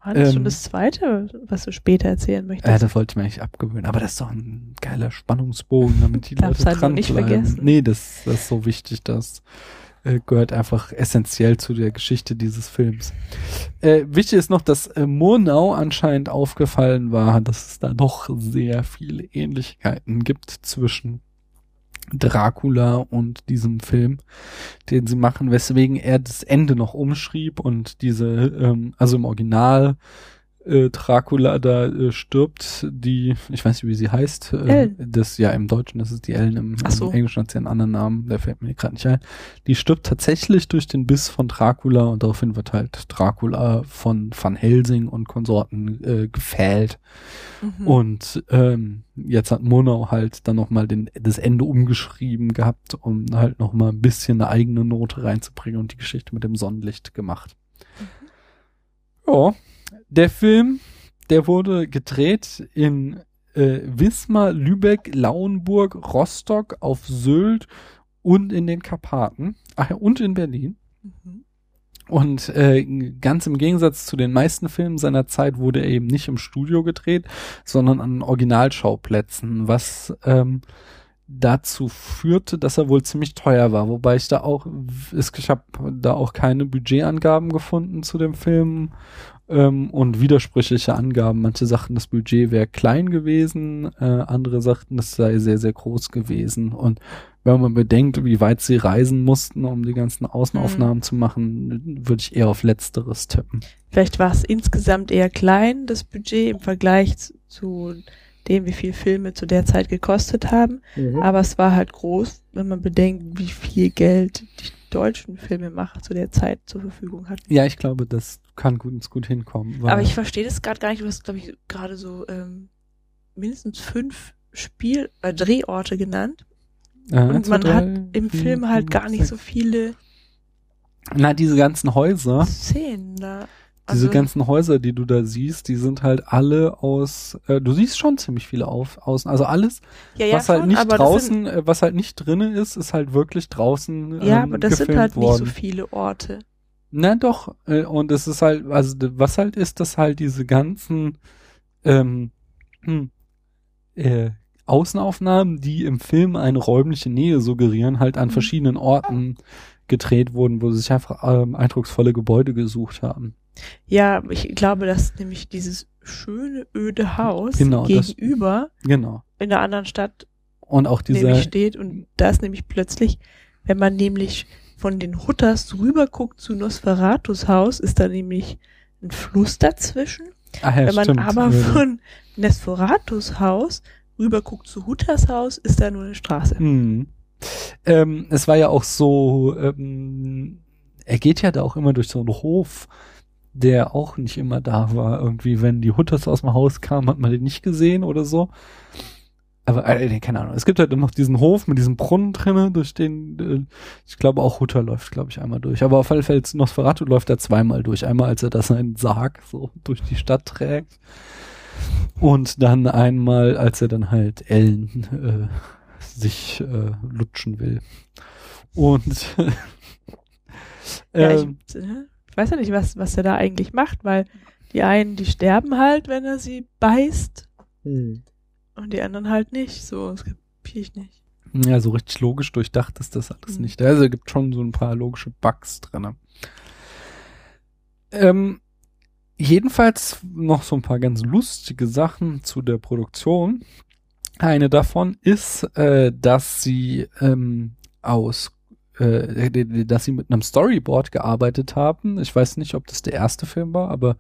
War das ähm, schon das zweite, was du später erzählen möchtest? Ja, das wollte ich mir eigentlich abgewöhnen. Aber das ist doch ein geiler Spannungsbogen, damit die Leute halt dran nicht. Vergessen. Nee, das, das ist so wichtig, das äh, gehört einfach essentiell zu der Geschichte dieses Films. Äh, wichtig ist noch, dass äh, Murnau anscheinend aufgefallen war, dass es da doch sehr viele Ähnlichkeiten gibt zwischen Dracula und diesem Film, den sie machen, weswegen er das Ende noch umschrieb und diese, ähm, also im Original äh, Dracula da äh, stirbt, die, ich weiß nicht, wie sie heißt, äh, das ja im Deutschen, das ist die Ellen, im, so. im Englischen hat sie einen anderen Namen, der fällt mir gerade nicht ein. Die stirbt tatsächlich durch den Biss von Dracula und daraufhin wird halt Dracula von Van Helsing und Konsorten äh, gefällt. Mhm. Und ähm, jetzt hat Murnau halt dann nochmal das Ende umgeschrieben gehabt, um halt nochmal ein bisschen eine eigene Note reinzubringen und die Geschichte mit dem Sonnenlicht gemacht. Mhm. Ja, der Film, der wurde gedreht in äh, Wismar, Lübeck, Lauenburg, Rostock, auf Sylt und in den Karpaten. Ach ja, und in Berlin. Mhm. Und äh, ganz im Gegensatz zu den meisten Filmen seiner Zeit wurde er eben nicht im Studio gedreht, sondern an Originalschauplätzen, was ähm, dazu führte, dass er wohl ziemlich teuer war. Wobei ich da auch, ich habe da auch keine Budgetangaben gefunden zu dem Film ähm, und widersprüchliche Angaben. Manche sagten, das Budget wäre klein gewesen, äh, andere sagten, es sei sehr, sehr groß gewesen. Und wenn man bedenkt, wie weit sie reisen mussten, um die ganzen Außenaufnahmen mhm. zu machen, würde ich eher auf Letzteres tippen. Vielleicht war es insgesamt eher klein, das Budget im Vergleich zu dem, wie viel Filme zu der Zeit gekostet haben. Mhm. Aber es war halt groß, wenn man bedenkt, wie viel Geld die deutschen Filmemacher zu der Zeit zur Verfügung hatten. Ja, ich glaube, das kann gut, gut hinkommen. Aber ich verstehe das gerade gar nicht. Du hast, glaube ich, gerade so ähm, mindestens fünf Spiel äh, Drehorte genannt. Äh, und man drei, hat im vier, Film halt gar nicht sechs. so viele Na, diese ganzen Häuser. Szenen da. Also, Diese ganzen Häuser, die du da siehst, die sind halt alle aus, äh, du siehst schon ziemlich viele auf, außen. Also alles, ja, ja, was halt schon, nicht draußen, sind, äh, was halt nicht drinnen ist, ist halt wirklich draußen. Ja, ähm, aber das sind halt worden. nicht so viele Orte. Na doch, äh, und es ist halt, also was halt ist, dass halt diese ganzen ähm, hm, äh, Außenaufnahmen, die im Film eine räumliche Nähe suggerieren, halt an mhm. verschiedenen Orten gedreht wurden, wo sie sich einfach ähm, eindrucksvolle Gebäude gesucht haben. Ja, ich glaube, dass nämlich dieses schöne öde Haus genau, gegenüber das, genau. in der anderen Stadt und auch dieser steht und da ist nämlich plötzlich, wenn man nämlich von den Hutters rüber guckt zu Nosferatus Haus, ist da nämlich ein Fluss dazwischen. Ach ja, wenn man stimmt, aber ja. von Nosferatus Haus rüber guckt zu Hutters Haus, ist da nur eine Straße. Hm. Ähm, es war ja auch so, ähm, er geht ja da auch immer durch so einen Hof der auch nicht immer da war. Irgendwie, wenn die Hutters aus dem Haus kamen, hat man den nicht gesehen oder so. Aber äh, keine Ahnung. Es gibt halt noch diesen Hof mit diesem Brunnen drinnen, durch den äh, ich glaube auch Hutter läuft, glaube ich, einmal durch. Aber auf alle Fälle Nosferatu läuft er zweimal durch. Einmal, als er da seinen Sarg so durch die Stadt trägt. Und dann einmal, als er dann halt Ellen äh, sich äh, lutschen will. Und ja, ich, ähm, äh, weiß ja nicht, was, was er da eigentlich macht, weil die einen, die sterben halt, wenn er sie beißt. Hm. Und die anderen halt nicht. So, das kapiere ich nicht. Ja, so richtig logisch durchdacht ist das alles hm. nicht. Also es gibt schon so ein paar logische Bugs drin. Ähm, jedenfalls noch so ein paar ganz lustige Sachen zu der Produktion. Eine davon ist, äh, dass sie ähm, aus äh, dass sie mit einem Storyboard gearbeitet haben. Ich weiß nicht, ob das der erste Film war, aber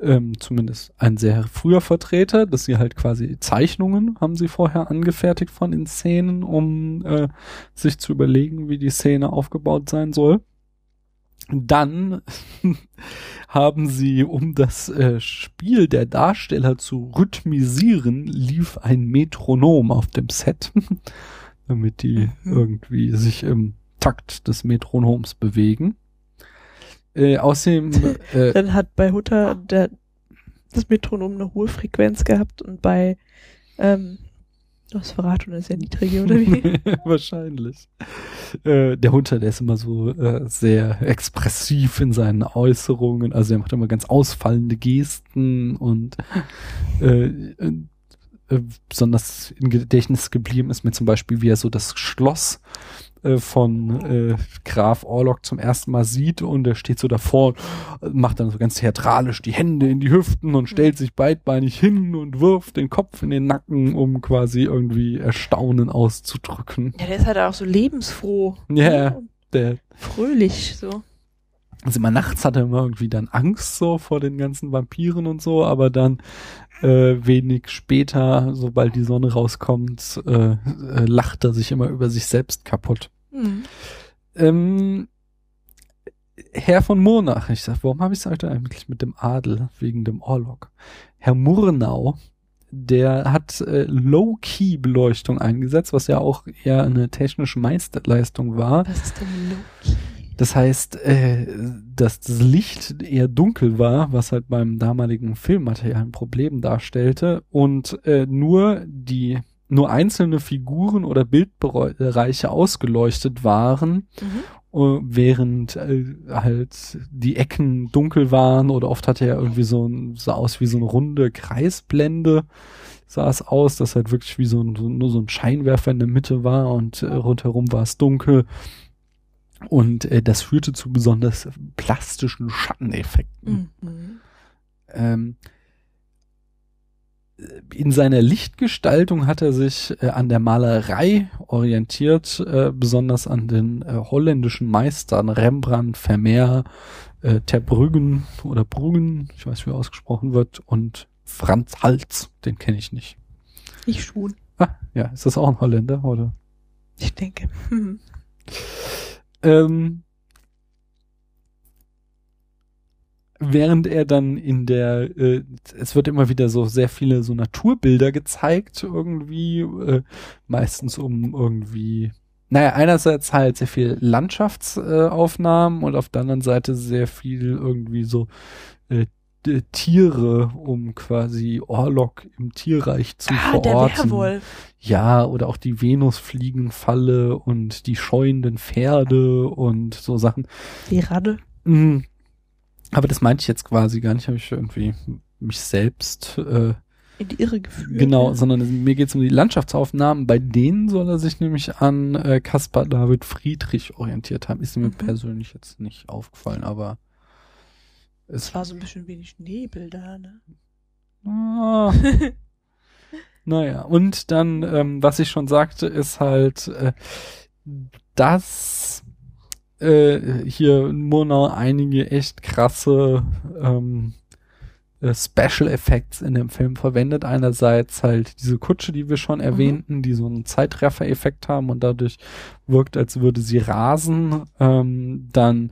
ähm, zumindest ein sehr früher Vertreter, dass sie halt quasi Zeichnungen haben sie vorher angefertigt von den Szenen, um äh, sich zu überlegen, wie die Szene aufgebaut sein soll. Dann haben sie, um das äh, Spiel der Darsteller zu rhythmisieren, lief ein Metronom auf dem Set, damit die Mhm. irgendwie sich im Takt des Metronoms bewegen. Äh, außerdem äh, Dann hat bei Hutter der, das Metronom eine hohe Frequenz gehabt und bei ähm, Nosferatu eine sehr niedrige, oder wie? Wahrscheinlich. Äh, der Hunter, der ist immer so äh, sehr expressiv in seinen Äußerungen. Also er macht immer ganz ausfallende Gesten und äh, äh, besonders im Gedächtnis geblieben ist mir zum Beispiel, wie er so das Schloss äh, von äh, Graf Orlok zum ersten Mal sieht und er steht so davor und macht dann so ganz theatralisch die Hände in die Hüften und stellt sich beidbeinig hin und wirft den Kopf in den Nacken, um quasi irgendwie Erstaunen auszudrücken. Ja, der ist halt auch so lebensfroh. Ja. Und Der, Fröhlich, so. also immer nachts hat er immer irgendwie dann Angst so vor den ganzen Vampiren und so, aber dann äh, wenig später, sobald die Sonne rauskommt, äh, äh, lacht er sich immer über sich selbst kaputt. Hm. Ähm, Herr von Murnach, ich sag, warum habe ich es heute eigentlich mit dem Adel wegen dem Orlok? Herr Murnau, der hat äh, Low-Key-Beleuchtung eingesetzt, was ja auch eher eine technische Meisterleistung war. Was ist denn Loki? Das heißt, äh, dass das Licht eher dunkel war, was halt beim damaligen Filmmaterial ein Problem darstellte und äh, nur die nur einzelne Figuren oder Bildbereiche ausgeleuchtet waren, Mhm. äh, während äh, halt die Ecken dunkel waren oder oft hatte er irgendwie so ein, sah aus wie so eine runde Kreisblende sah es aus, dass halt wirklich wie so ein, so, nur so ein Scheinwerfer in der Mitte war und äh, rundherum war es dunkel. Und äh, das führte zu besonders plastischen Schatteneffekten. Mhm. Ähm, in seiner Lichtgestaltung hat er sich äh, an der Malerei orientiert, äh, besonders an den äh, holländischen Meistern Rembrandt, Vermeer, äh, Ter Bruggen oder Bruggen, ich weiß, wie er ausgesprochen wird, und Franz Hals, den kenne ich nicht. Ich schon. Ah, ja, ist das auch ein Holländer, oder? Ich denke. Hm. Ähm, während er dann in der, äh, es wird immer wieder so sehr viele so Naturbilder gezeigt, irgendwie, äh, meistens um irgendwie, naja, einerseits halt sehr viel Landschaftsaufnahmen äh, und auf der anderen Seite sehr viel irgendwie so äh, Tiere, um quasi Orlok im Tierreich zu Ah, der verorten. Werwolf. Ja, oder auch die Venusfliegenfalle und die scheuenden Pferde und so Sachen. Die Radde. Mm. Aber das meinte ich jetzt quasi gar nicht, habe ich irgendwie mich selbst äh, In die Irre geführt. genau, sondern mir geht es um die Landschaftsaufnahmen. Bei denen soll er sich nämlich an äh, Caspar David Friedrich orientiert haben. Ist mir Mhm. persönlich jetzt nicht aufgefallen, aber Es war so ein bisschen wenig Nebel da, ne? Ah. naja, und dann, ähm, was ich schon sagte, ist halt, äh, dass äh, hier Murnau einige echt krasse ähm, äh, Special Effects in dem Film verwendet. Einerseits halt diese Kutsche, die wir schon erwähnten, die so einen Zeitreffer-Effekt haben und dadurch wirkt, als würde sie rasen. Ähm, dann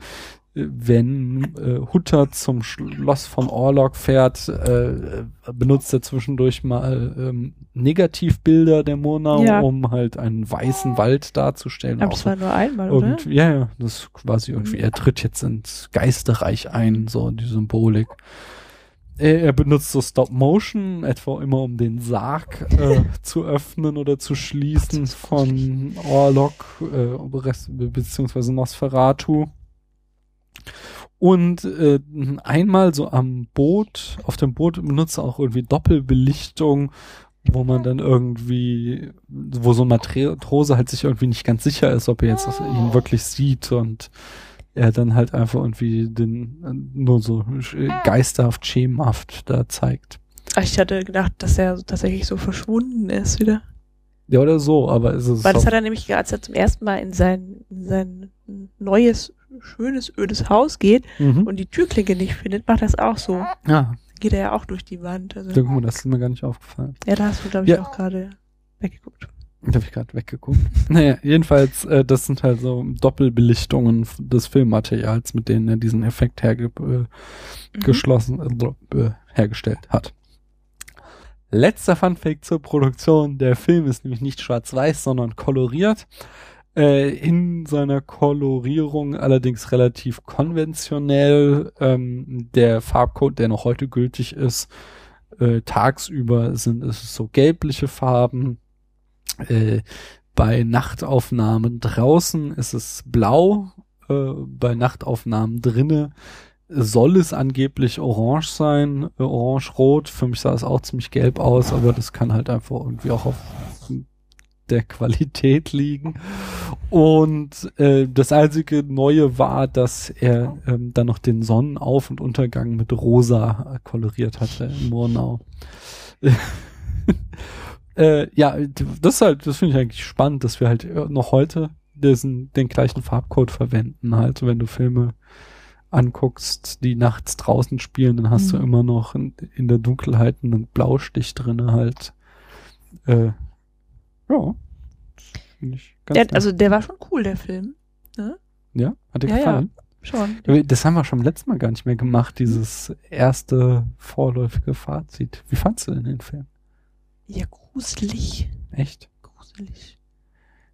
wenn äh, Hutter zum Schloss von Orlok fährt, äh, benutzt er zwischendurch mal ähm, Negativbilder der Murnau, Ja. um halt einen weißen Wald darzustellen. Aber das war nur einmal, oder? irgendwie, ja, ja, das ist quasi irgendwie, er tritt jetzt ins Geisterreich ein, so die Symbolik. Er, er benutzt so Stop Motion, etwa immer um den Sarg äh, zu öffnen oder zu schließen von Orlok, äh, beziehungsweise Nosferatu. Und äh, einmal so am Boot, auf dem Boot benutzt er auch irgendwie Doppelbelichtung, wo man dann irgendwie, wo so ein Matrose halt sich irgendwie nicht ganz sicher ist, ob er jetzt ihn wirklich sieht und er dann halt einfach irgendwie den nur so geisterhaft, schemenhaft da zeigt. Ich hatte gedacht, dass er tatsächlich so verschwunden ist wieder. Ja, oder so, aber es ist Weil das hat er nämlich, als er zum ersten Mal in sein, in sein neues, schönes, ödes Haus geht mhm. und die Türklinke nicht findet, macht das auch so. ja, geht er ja auch durch die Wand. Also, Ja, guck mal, das ist mir gar nicht aufgefallen. ja, da hast du, glaube ich, Ja. auch gerade weggeguckt. Da habe ich gerade weggeguckt. naja, jedenfalls, äh, das sind halt so Doppelbelichtungen des Filmmaterials, mit denen er diesen Effekt herge äh, Mhm. geschlossen, äh, äh, hergestellt hat. Letzter Funfact zur Produktion. Der Film ist nämlich nicht schwarz-weiß, sondern koloriert. Äh, in seiner Kolorierung allerdings relativ konventionell. Ähm, der Farbcode, der noch heute gültig ist, äh, tagsüber sind es so gelbliche Farben. Äh, bei Nachtaufnahmen draußen ist es blau. Äh, bei Nachtaufnahmen drinnen soll es angeblich orange sein, äh, orange-rot. Für mich sah es auch ziemlich gelb aus, aber das kann halt einfach irgendwie auch auf der Qualität liegen. Und äh, das einzige Neue war, dass er ähm, dann noch den Sonnenauf- und Untergang mit rosa koloriert hatte in Murnau. äh, ja, das ist halt, das finde ich eigentlich spannend, dass wir halt äh, noch heute diesen, den gleichen Farbcode verwenden. Halt, wenn du Filme anguckst, die nachts draußen spielen, dann hast du Mhm. immer noch in, in der Dunkelheit einen Blaustich drinne halt. Äh, ja. Finde ich ganz Der, also der war schon cool, der Film. ja, hat dir Ja, ja. gefallen? Schon. Das haben wir schon letztes Mal gar nicht mehr gemacht, dieses erste vorläufige Fazit. Wie fandst du denn den Film? Ja, gruselig. Echt? Gruselig.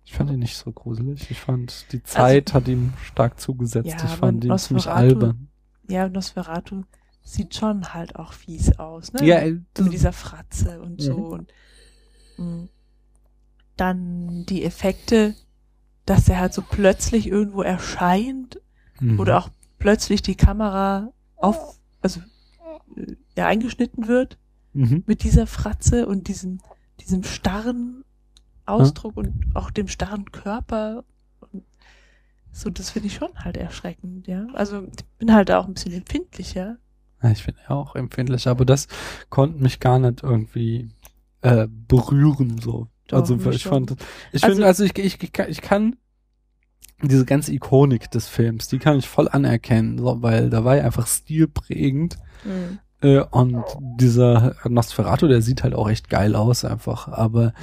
Ich fand ihn nicht so gruselig. Ich fand, die Zeit hat ihm stark zugesetzt. Ja, ich fand ihn ziemlich albern. Ja, Nosferatu sieht schon halt auch fies aus, ne? Ja, mit dieser Fratze und so. Mhm. Und mh, dann die Effekte, dass er halt so plötzlich irgendwo erscheint mhm. oder auch plötzlich die Kamera auf, also äh, ja, eingeschnitten wird Mhm. mit dieser Fratze und diesem, diesem starren Ausdruck und auch dem starren Körper. So, das finde ich schon halt erschreckend, ja. Also ich bin halt auch ein bisschen empfindlicher. Ja, ich bin ja auch empfindlich, aber das konnte mich gar nicht irgendwie äh, berühren so. Doch, also ich schon. fand, ich Also- finde, also ich, ich, ich, kann- ich kann diese ganze Ikonik des Films, die kann ich voll anerkennen, so, weil da war ja einfach stilprägend äh, und dieser Nosferatu, der sieht halt auch echt geil aus einfach, aber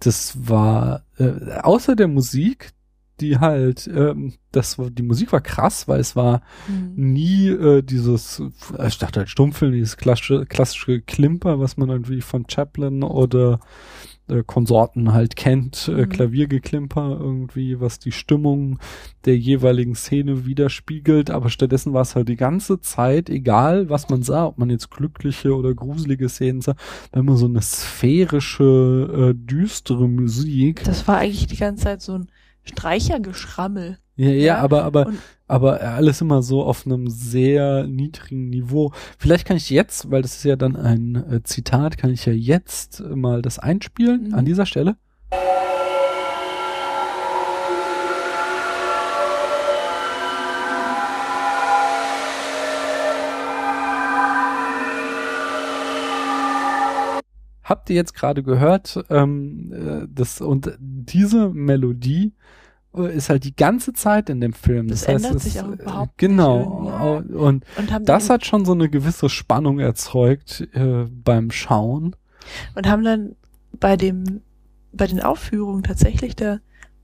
das war äh, außer der Musik, die halt, ähm, das war, die Musik war krass, weil es war Mhm. nie äh, dieses, ich dachte halt Stummfilm, dieses klassische, klassische Klimper, was man irgendwie von Chaplin oder äh, Konsorten halt kennt, äh, Mhm. Klaviergeklimper irgendwie, was die Stimmung der jeweiligen Szene widerspiegelt, aber stattdessen war es halt die ganze Zeit, egal was man sah, ob man jetzt glückliche oder gruselige Szenen sah, war immer so eine sphärische, äh, düstere Musik. Das war eigentlich die ganze Zeit so ein Streichergeschrammel. Ja, ja, Ja, aber, aber, und- aber alles immer so auf einem sehr niedrigen Niveau. Vielleicht kann ich jetzt, weil das ist ja dann ein äh, Zitat, kann ich ja jetzt mal das einspielen Mhm. an dieser Stelle. Habt ihr jetzt gerade gehört, ähm, äh, das, und diese Melodie ist halt die ganze Zeit in dem Film. Das heißt, ändert es- sich auch äh, überhaupt nicht Genau. Und Und haben das hat schon so eine gewisse Spannung erzeugt äh, beim Schauen. und haben dann bei dem, bei den Aufführungen tatsächlich da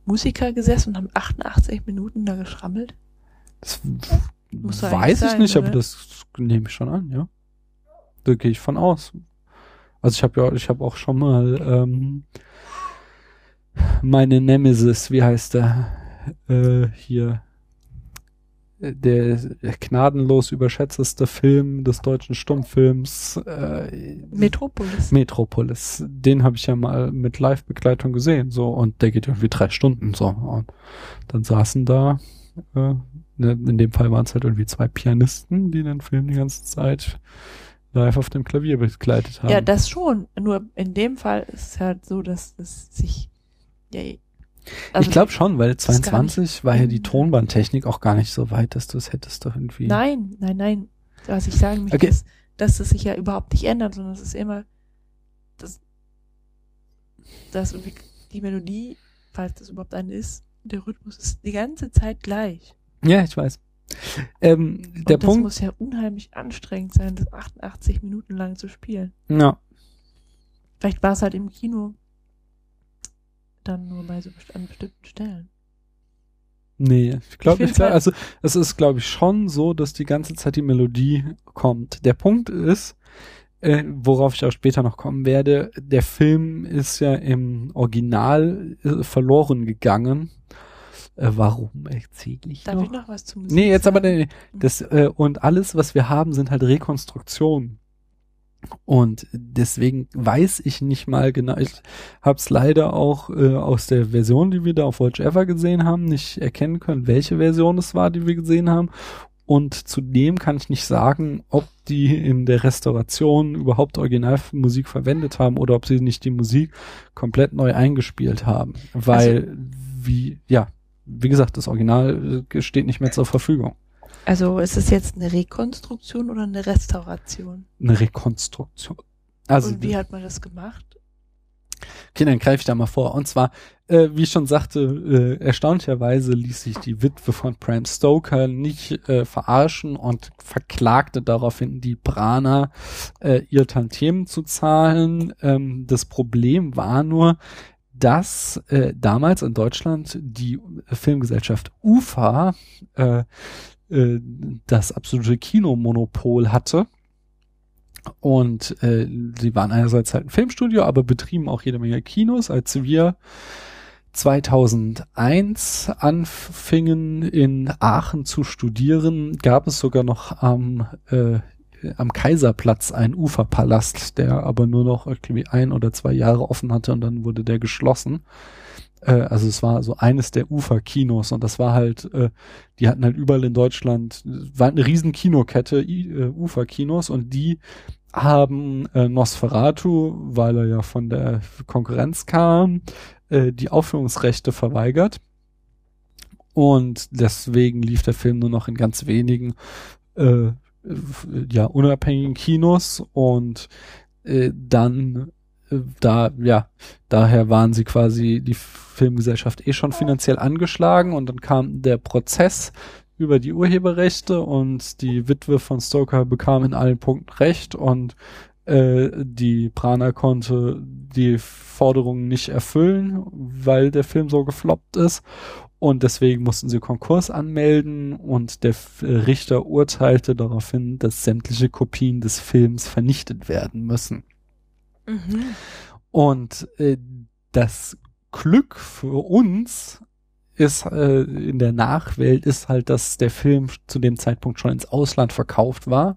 Musiker gesessen und haben 88 Minuten da geschrammelt. Das Muss weiß eigentlich ich sein, nicht, aber oder? das nehme ich schon an, ja. Da gehe ich von aus. Also ich habe ja, ich habe auch schon mal ähm, meine Nemesis, wie heißt der äh, hier der gnadenlos überschätzteste Film des deutschen Stummfilms äh, Metropolis. Metropolis. Den habe ich ja mal mit Live-Begleitung gesehen, so und der geht irgendwie drei Stunden so und dann saßen da äh, ne, in dem Fall waren es halt irgendwie zwei Pianisten, die den Film die ganze Zeit live auf dem Klavier begleitet haben. Ja, das schon. Nur in dem Fall ist es halt so, dass es sich, ja, also ich glaube schon, weil das ist gar 22 war ja die Mhm. Tonbandtechnik auch gar nicht so weit, dass du es hättest doch irgendwie. Nein, nein, nein. Was ich sagen möchte, Okay. ist, dass das sich ja überhaupt nicht ändert, sondern es ist immer, dass, dass die Melodie, falls das überhaupt eine ist, der Rhythmus ist die ganze Zeit gleich. Ja, ich weiß. Ähm, der das Punkt. muss ja unheimlich anstrengend sein, das 88 Minuten lang zu spielen. Ja. Vielleicht war es halt im Kino dann nur bei so an bestimmten Stellen. Nee, ich glaube Ich nicht. Also es ist, glaube ich, schon so, dass die ganze Zeit die Melodie kommt. Der Punkt ist, äh, worauf ich auch später noch kommen werde, der Film ist ja im Original äh, verloren gegangen. Äh, warum erzähle ich Darf noch? ich noch was zu Musik Nee, jetzt aber sagen? nee, das äh, und alles, was wir haben, sind halt Rekonstruktionen. Und deswegen weiß ich nicht mal genau. Ich habe es leider auch äh, aus der Version, die wir da auf Watch Ever gesehen haben, nicht erkennen können, welche Version es war, die wir gesehen haben. Und zudem kann ich nicht sagen, ob die in der Restauration überhaupt Originalmusik verwendet haben oder ob sie nicht die Musik komplett neu eingespielt haben. Weil, wie, ja, wie gesagt, das Original äh, steht nicht mehr zur Verfügung. Also ist es jetzt eine Rekonstruktion oder eine Restauration? Eine Rekonstruktion. Also, Und wie hat man das gemacht? okay, dann greife ich da mal vor. Und zwar, äh, wie ich schon sagte, äh, erstaunlicherweise ließ sich die Witwe von Bram Stoker nicht äh, verarschen und verklagte daraufhin die Brana, äh, ihr Tantiemen zu zahlen. Ähm, das Problem war nur, dass äh, damals in Deutschland die Filmgesellschaft UFA äh, äh, das absolute Kinomonopol hatte. Und äh, sie waren einerseits halt ein Filmstudio, aber betrieben auch jede Menge Kinos. Als wir 2001 anfingen in Aachen zu studieren, gab es sogar noch am äh, am Kaiserplatz einen Uferpalast, der aber nur noch irgendwie ein oder zwei Jahre offen hatte und dann wurde der geschlossen. Äh, also es war so eines der Uferkinos und das war halt, äh, die hatten halt überall in Deutschland, war eine riesen Kinokette, äh, Uferkinos und die haben äh, Nosferatu, weil er ja von der Konkurrenz kam, äh, die Aufführungsrechte verweigert. Und deswegen lief der Film nur noch in ganz wenigen äh, ja, unabhängigen Kinos und äh, dann da, ja, daher waren sie quasi die Filmgesellschaft eh schon finanziell angeschlagen und dann kam der Prozess über die Urheberrechte und die Witwe von Stoker bekam in allen Punkten recht und äh, die Prana konnte die Forderungen nicht erfüllen, weil der Film so gefloppt ist und deswegen mussten sie Konkurs anmelden und der Richter urteilte daraufhin, dass sämtliche Kopien des Films vernichtet werden müssen. Mhm. Und äh, das Glück für uns ist äh, in der Nachwelt ist halt, dass der Film zu dem Zeitpunkt schon ins Ausland verkauft war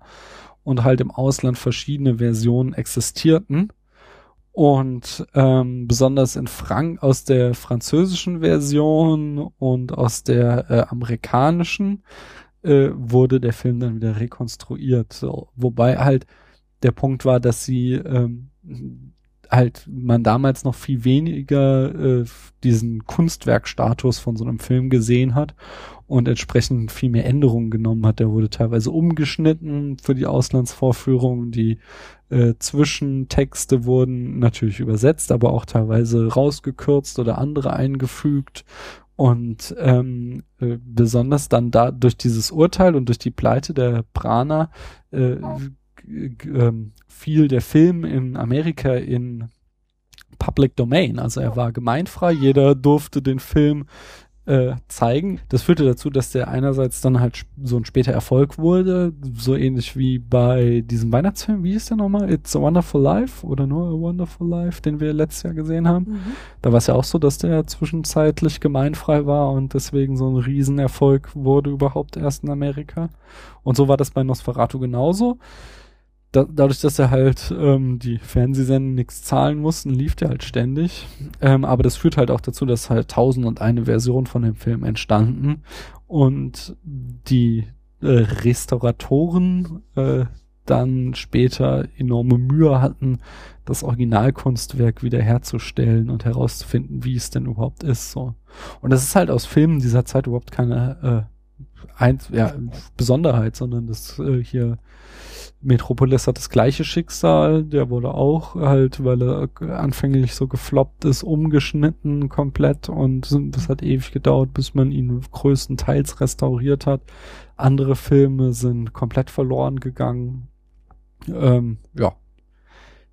und halt im Ausland verschiedene Versionen existierten. Und ähm, besonders in Frank aus der französischen Version und aus der äh, amerikanischen äh, wurde der Film dann wieder rekonstruiert. So, wobei halt der Punkt war, dass sie ähm, halt man damals noch viel weniger äh, diesen Kunstwerkstatus von so einem Film gesehen hat und entsprechend viel mehr Änderungen genommen hat. Der wurde teilweise umgeschnitten für die Auslandsvorführung. Die äh, Zwischentexte wurden natürlich übersetzt, aber auch teilweise rausgekürzt oder andere eingefügt. Und ähm, äh, besonders dann da durch dieses Urteil und durch die Pleite der Prana äh, ähm, fiel der Film in Amerika in Public Domain. Also er war gemeinfrei, jeder durfte den Film äh, zeigen. Das führte dazu, dass der einerseits dann halt so ein später Erfolg wurde, so ähnlich wie bei diesem Weihnachtsfilm, wie hieß der nochmal? It's a Wonderful Life oder nur A Wonderful Life, den wir letztes Jahr gesehen haben. Mhm. Da war es ja auch so, dass der zwischenzeitlich gemeinfrei war und deswegen so ein Riesenerfolg wurde überhaupt erst in Amerika. Und so war das bei Nosferatu genauso da, dadurch, dass er halt ähm, die Fernsehsender nichts zahlen mussten, lief der halt ständig. Ähm, aber das führt halt auch dazu, dass halt tausend und eine Version von dem Film entstanden und die äh, Restauratoren äh, dann später enorme Mühe hatten, das Originalkunstwerk wiederherzustellen und herauszufinden, wie es denn überhaupt ist. So. Und das ist halt aus Filmen dieser Zeit überhaupt keine äh, ein, ja, Besonderheit, sondern das äh, hier Metropolis hat das gleiche Schicksal, der wurde auch halt, weil er anfänglich so gefloppt ist, umgeschnitten komplett und das hat ewig gedauert, bis man ihn größtenteils restauriert hat. Andere Filme sind komplett verloren gegangen. Ähm, ja,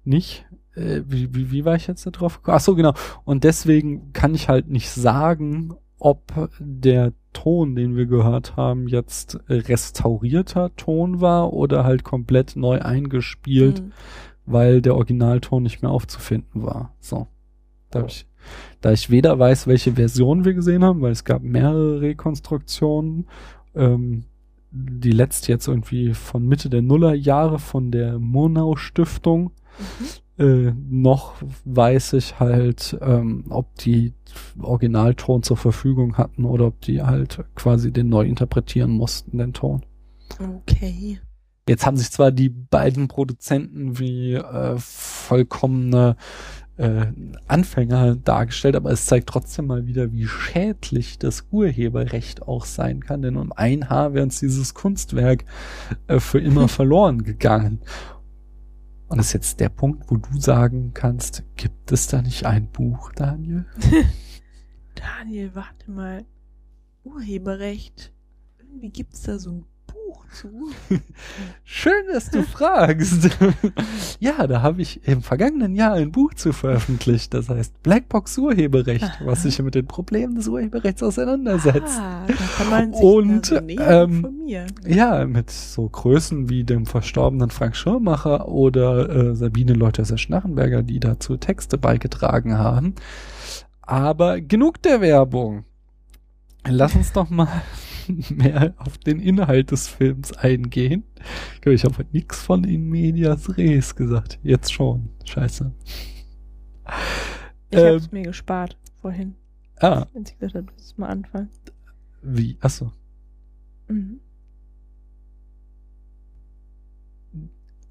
nicht. Äh, wie, wie, wie war ich jetzt da drauf? Ach so, genau. Und deswegen kann ich halt nicht sagen, ob der Ton, den wir gehört haben, jetzt restaurierter Ton war oder halt komplett neu eingespielt, mhm. weil der Originalton nicht mehr aufzufinden war. So. Da, oh. ich, da ich weder weiß, welche Version wir gesehen haben, weil es gab mehrere Rekonstruktionen, ähm, die letzte jetzt irgendwie von Mitte der Nullerjahre von der Murnau Stiftung, mhm. Äh, noch weiß ich halt, ähm, ob die Originalton zur Verfügung hatten oder ob die halt quasi den neu interpretieren mussten, den Ton. Okay. Jetzt haben sich zwar die beiden Produzenten wie äh, vollkommene äh, Anfänger dargestellt, aber es zeigt trotzdem mal wieder, wie schädlich das Urheberrecht auch sein kann, denn um ein Haar wäre uns dieses Kunstwerk äh, für immer verloren gegangen. Und das ist jetzt der Punkt, wo du sagen kannst, gibt es da nicht ein Buch, Daniel? Daniel, warte mal. Urheberrecht. Irgendwie gibt es da so ein Buch zu. Schön, dass du fragst. ja, da habe ich im vergangenen Jahr ein Buch zu veröffentlicht. Das heißt Blackbox Urheberrecht, was sich mit den Problemen des Urheberrechts auseinandersetzt. Ah, da kann man sich Und ähm, ja, mit so Größen wie dem verstorbenen Frank Schirmacher oder äh, Sabine Leuthäuser-Schnarrenberger, die dazu Texte beigetragen haben. Aber genug der Werbung. Lass uns doch mal mehr auf den Inhalt des Films eingehen. Ich habe halt nichts von in medias res gesagt. Jetzt schon. Scheiße. Ich ähm, hab's mir gespart vorhin. Ah. Wenn sie gesagt hat, mal anfangen. Wie? Achso. Mhm.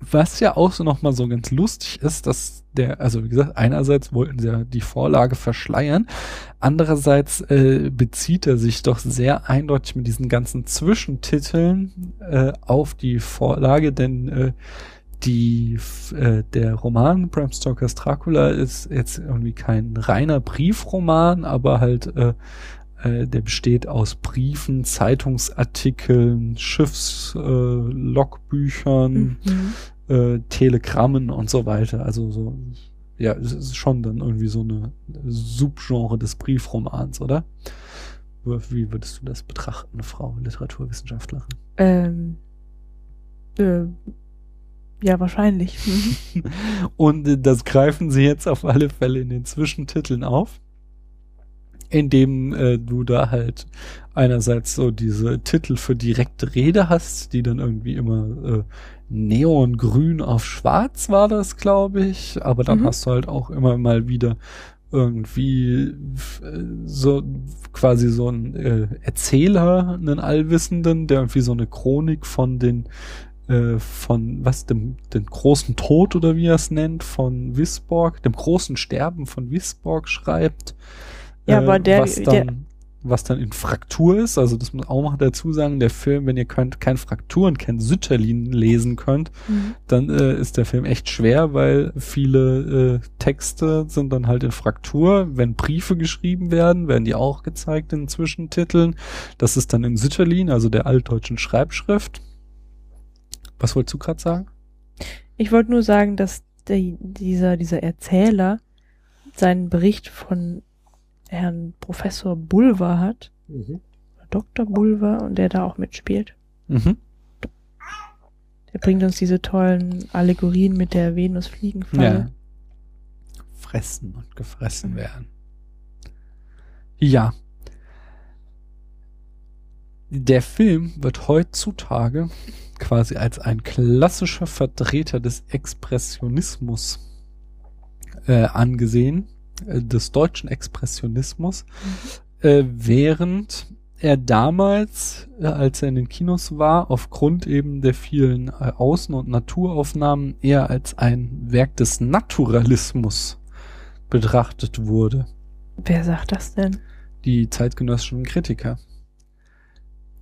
Was ja auch so nochmal so ganz lustig ist, dass der, also wie gesagt, einerseits wollten sie ja die Vorlage verschleiern, andererseits äh, bezieht er sich doch sehr eindeutig mit diesen ganzen Zwischentiteln äh, auf die Vorlage, denn äh, die äh, der Roman Bram Stokers Dracula ist jetzt irgendwie kein reiner Briefroman, aber halt äh, äh, der besteht aus Briefen, Zeitungsartikeln, Schiffslogbüchern, äh, mhm äh, Telegrammen und so weiter. Also so, ja, es ist schon dann irgendwie so eine Subgenre des Briefromans, oder? Wie würdest du das betrachten, Frau Literaturwissenschaftlerin? Ähm, äh, ja, wahrscheinlich. und äh, das greifen sie jetzt auf alle Fälle in den Zwischentiteln auf, indem äh, du da halt einerseits so diese Titel für direkte Rede hast, die dann irgendwie immer äh, Neongrün auf Schwarz war das, glaube ich. Aber dann mhm. hast du halt auch immer mal wieder irgendwie äh, so quasi so ein äh, Erzähler, einen Allwissenden, der irgendwie so eine Chronik von den äh, von was dem den großen Tod oder wie er es nennt von Wisborg, dem großen Sterben von Wisborg schreibt. Ja, äh, aber der, was dann, der was dann in Fraktur ist. Also das muss auch noch dazu sagen, der Film, wenn ihr könnt, kein Frakturen, kein Sütterlin lesen könnt, mhm. dann äh, ist der Film echt schwer, weil viele äh, Texte sind dann halt in Fraktur. Wenn Briefe geschrieben werden, werden die auch gezeigt in Zwischentiteln. Das ist dann in Sütterlin, also der altdeutschen Schreibschrift. Was wolltest du gerade sagen? Ich wollte nur sagen, dass der, dieser, dieser Erzähler seinen Bericht von Herrn Professor Bulver hat. Mhm. Dr. Bulver und der da auch mitspielt. Mhm. Der bringt uns diese tollen Allegorien mit der Venus-Fliegenfalle. Ja. Fressen und gefressen werden. Ja. Der Film wird heutzutage quasi als ein klassischer Vertreter des Expressionismus äh, angesehen des deutschen Expressionismus, mhm. äh, während er damals, äh, als er in den Kinos war, aufgrund eben der vielen äh, Außen- und Naturaufnahmen eher als ein Werk des Naturalismus betrachtet wurde. Wer sagt das denn? Die zeitgenössischen Kritiker.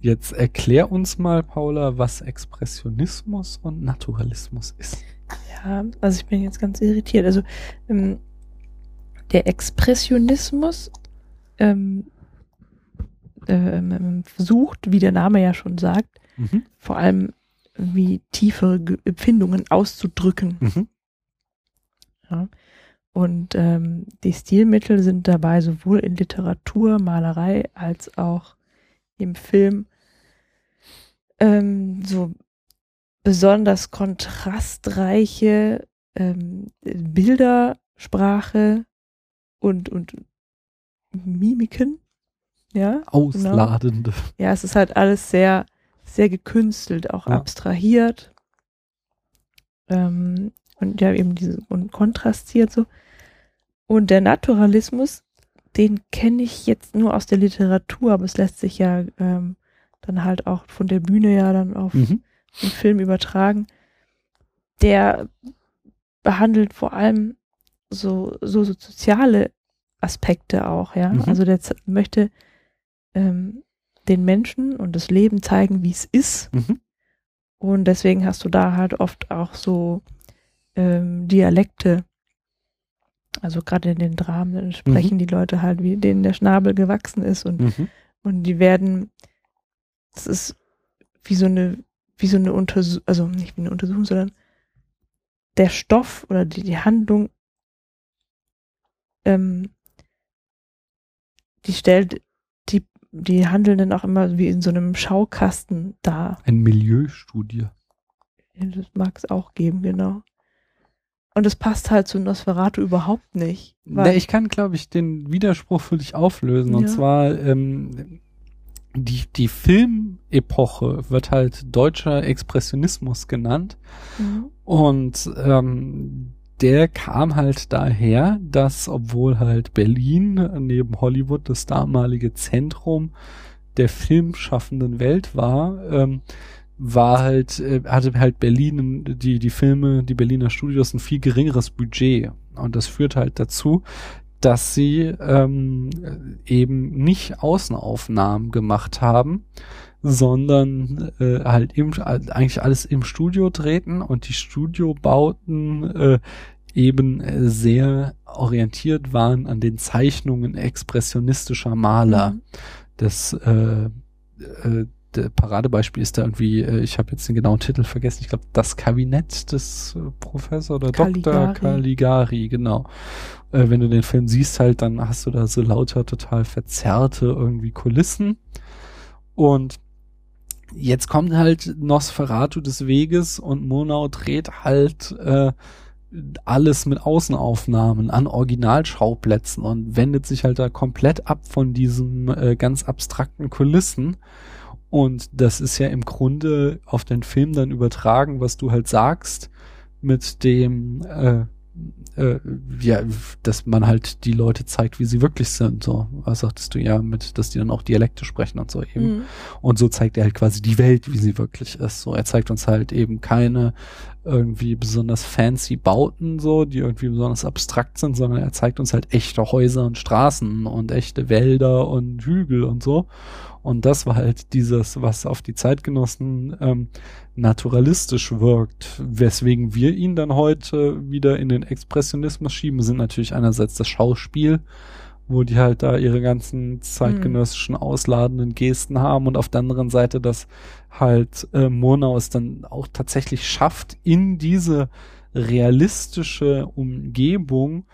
jetzt erklär uns mal, Paula, was Expressionismus und Naturalismus ist. Ja, also ich bin jetzt ganz irritiert. Also ähm, der Expressionismus ähm, ähm, sucht, wie der Name ja schon sagt, Mhm. vor allem wie tiefere Ge- Empfindungen auszudrücken. Mhm. Ja. Und ähm, die Stilmittel sind dabei sowohl in Literatur, Malerei als auch im Film ähm, so besonders kontrastreiche ähm, Bildersprache und, und Mimiken. Ja, Ausladende. ja, es ist halt alles sehr, sehr gekünstelt, auch Ja. abstrahiert. Ähm, und ja, eben diese und kontrastiert so. Und der Naturalismus, den kenne ich jetzt nur aus der Literatur, aber es lässt sich ja ähm, dann halt auch von der Bühne ja dann auf Mhm. den Film übertragen. Der behandelt vor allem so, so, so soziale Aspekte auch, ja. Mhm. Also der möchte ähm, den Menschen und das Leben zeigen, wie es ist. Mhm. Und deswegen hast du da halt oft auch so ähm, Dialekte. Also gerade in den Dramen dann sprechen die Leute halt, wie denen der Schnabel gewachsen ist und, Mhm. und die werden, das ist wie so eine, wie so eine Untersuchung, also nicht wie eine Untersuchung, sondern der Stoff oder die, die Handlung, ähm, die stellt die, die Handelnden auch immer wie in so einem Schaukasten dar. Ein Milieustudie. Das mag es auch geben, genau. Und es passt halt zu Nosferatu überhaupt nicht. Na, ich kann, glaube ich, den Widerspruch für dich auflösen. Und Ja. zwar, ähm, die, die Filmepoche wird halt deutscher Expressionismus genannt. Mhm. Und ähm, der kam halt daher, dass obwohl halt Berlin neben Hollywood das damalige Zentrum der filmschaffenden Welt war, ähm, war halt, äh, hatte halt Berlin, die, die Filme, die Berliner Studios ein viel geringeres Budget. Und das führt halt dazu, dass sie ähm, eben nicht Außenaufnahmen gemacht haben, sondern äh, halt im, eigentlich alles im Studio treten und die Studiobauten äh, eben äh, sehr orientiert waren an den Zeichnungen expressionistischer Maler. Mhm. Das äh, äh, Paradebeispiel ist da irgendwie, äh, ich habe jetzt den genauen Titel vergessen, ich glaube, das Kabinett des äh, Professor oder Dr. Caligari. Caligari, genau. Äh, wenn du den Film siehst, halt, dann hast du da so lauter total verzerrte irgendwie Kulissen. Und jetzt kommt halt Nosferatu des Weges und Monau dreht halt äh, alles mit Außenaufnahmen an Originalschauplätzen und wendet sich halt da komplett ab von diesem äh, ganz abstrakten Kulissen. Und das ist ja im Grunde auf den Film dann übertragen, was du halt sagst, mit dem, äh, äh, ja, dass man halt die Leute zeigt, wie sie wirklich sind. So, was sagtest du ja mit, dass die dann auch Dialekte sprechen und so eben. Mhm. Und so zeigt er halt quasi die Welt, wie sie wirklich ist. So, er zeigt uns halt eben keine irgendwie besonders fancy Bauten, so, die irgendwie besonders abstrakt sind, sondern er zeigt uns halt echte Häuser und Straßen und echte Wälder und Hügel und so. Und das war halt dieses, was auf die Zeitgenossen ähm, naturalistisch wirkt, weswegen wir ihn dann heute wieder in den Expressionismus schieben, sind natürlich einerseits das Schauspiel, wo die halt da ihre ganzen zeitgenössischen ausladenden Gesten haben und auf der anderen Seite, dass halt äh, Murnau es dann auch tatsächlich schafft, in diese realistische Umgebung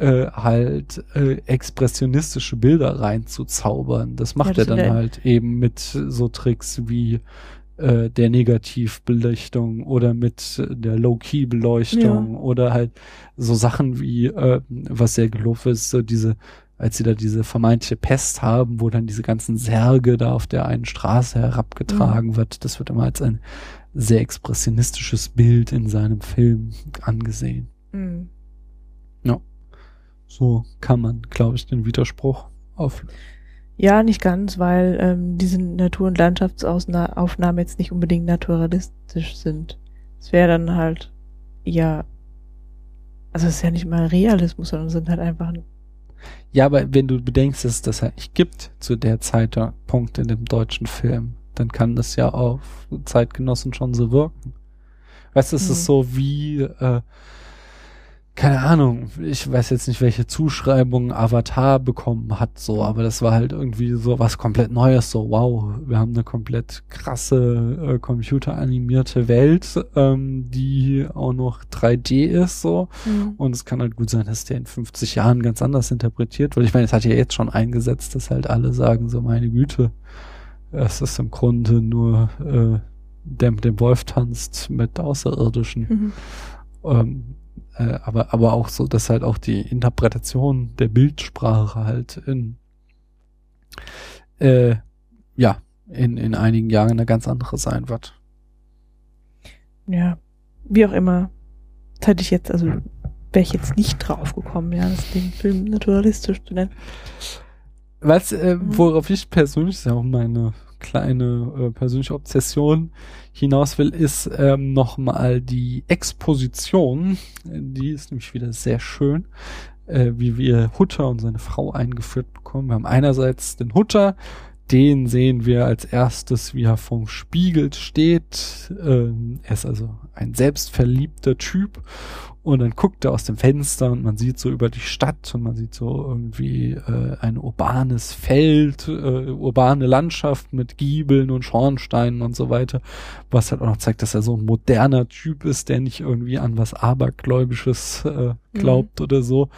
äh, halt äh, expressionistische Bilder reinzuzaubern. Das macht Ja, das er dann ja- halt eben mit so Tricks wie äh, der Negativbelichtung oder mit der Low-Key-Beleuchtung oder halt so Sachen wie, äh, was sehr gelobt ist, so diese, als sie da diese vermeintliche Pest haben, wo dann diese ganzen Särge da auf der einen Straße herabgetragen wird, das wird immer als ein sehr expressionistisches Bild in seinem Film angesehen. Mhm. So kann man, glaube ich, den Widerspruch auf. Ja, nicht ganz, weil ähm, diese Natur- und Landschaftsaufnahmen jetzt nicht unbedingt naturalistisch sind. Es wäre dann halt, ja, also es ist ja nicht mal Realismus, sondern es sind halt einfach, Ja, aber wenn du bedenkst, dass es das halt nicht gibt zu der Zeitpunkt in dem deutschen Film, dann kann das ja auf Zeitgenossen schon so wirken. Weißt du, es Mhm. ist so wie, äh, keine Ahnung, ich weiß jetzt nicht, welche Zuschreibung Avatar bekommen hat, so, aber das war halt irgendwie so was komplett Neues, so, wow, wir haben eine komplett krasse, äh, computeranimierte Welt, ähm, die auch noch 3D ist, so, Mhm. und es kann halt gut sein, dass der in 50 Jahren ganz anders interpretiert wird. Ich meine, es hat ja jetzt schon eingesetzt, dass halt alle sagen, so meine Güte, es ist im Grunde nur äh, der mit dem Wolf tanzt mit Außerirdischen. Mhm. Ähm, äh, aber, aber auch so, dass halt auch die Interpretation der Bildsprache halt in äh, ja, in, in einigen Jahren eine ganz andere sein wird. Ja, wie auch immer. Das hätte ich jetzt, also wäre ich jetzt nicht drauf gekommen, ja, das den Film naturalistisch zu nennen. Was, äh, Mhm. worauf ich persönlich, das ist ja auch meine kleine äh, persönliche Obsession hinaus will, ist ähm, nochmal die Exposition. Die ist nämlich wieder sehr schön, äh, wie wir Hutter und seine Frau eingeführt bekommen. Wir haben einerseits den Hutter, den sehen wir als erstes, wie er vom Spiegel steht. Ähm, er ist also ein selbstverliebter Typ. Und dann guckt er aus dem Fenster und man sieht so über die Stadt und man sieht so irgendwie äh, ein urbanes Feld, äh, urbane Landschaft mit Giebeln und Schornsteinen und so weiter. Was halt auch noch zeigt, dass er so ein moderner Typ ist, der nicht irgendwie an was Abergläubisches äh, glaubt oder so.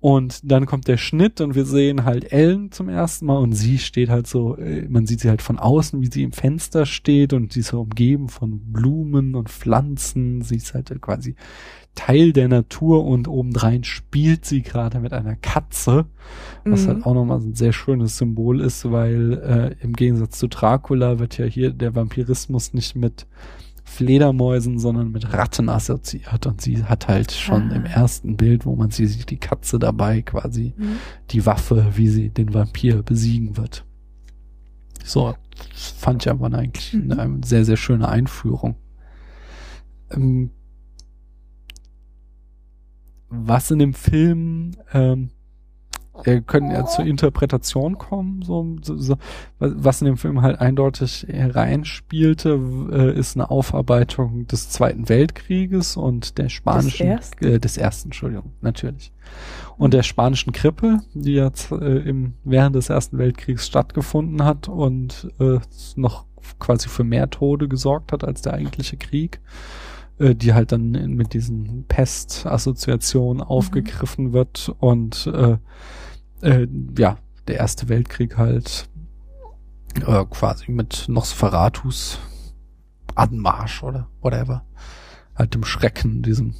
Und dann kommt der Schnitt und wir sehen halt Ellen zum ersten Mal und sie steht halt so, äh, man sieht sie halt von außen, wie sie im Fenster steht und sie ist so umgeben von Blumen und Pflanzen. Sie ist halt quasi Teil der Natur und obendrein spielt sie gerade mit einer Katze, was Mhm. halt auch nochmal so ein sehr schönes Symbol ist, weil äh, im Gegensatz zu Dracula wird ja hier der Vampirismus nicht mit Fledermäusen, sondern mit Ratten assoziiert und sie hat halt schon Ah. im ersten Bild, wo man sie sieht, die Katze dabei quasi Mhm. die Waffe, wie sie den Vampir besiegen wird. So fand ich aber eigentlich Mhm. eine sehr, sehr schöne Einführung. Ähm, was in dem Film, ähm, können ja zur Interpretation kommen, so, so, was in dem Film halt eindeutig hereinspielte, äh, ist eine Aufarbeitung des Zweiten Weltkrieges und der spanischen, ersten? äh, des ersten, Entschuldigung, natürlich. Und der spanischen Grippe, die jetzt äh, im, während des Ersten Weltkriegs stattgefunden hat und äh, noch quasi für mehr Tode gesorgt hat als der eigentliche Krieg, äh, die halt dann mit diesen Pest-Assoziationen aufgegriffen wird und äh, äh, ja, der Erste Weltkrieg halt äh, quasi mit Nosferatus Anmarsch oder whatever. Halt dem Schrecken, diesem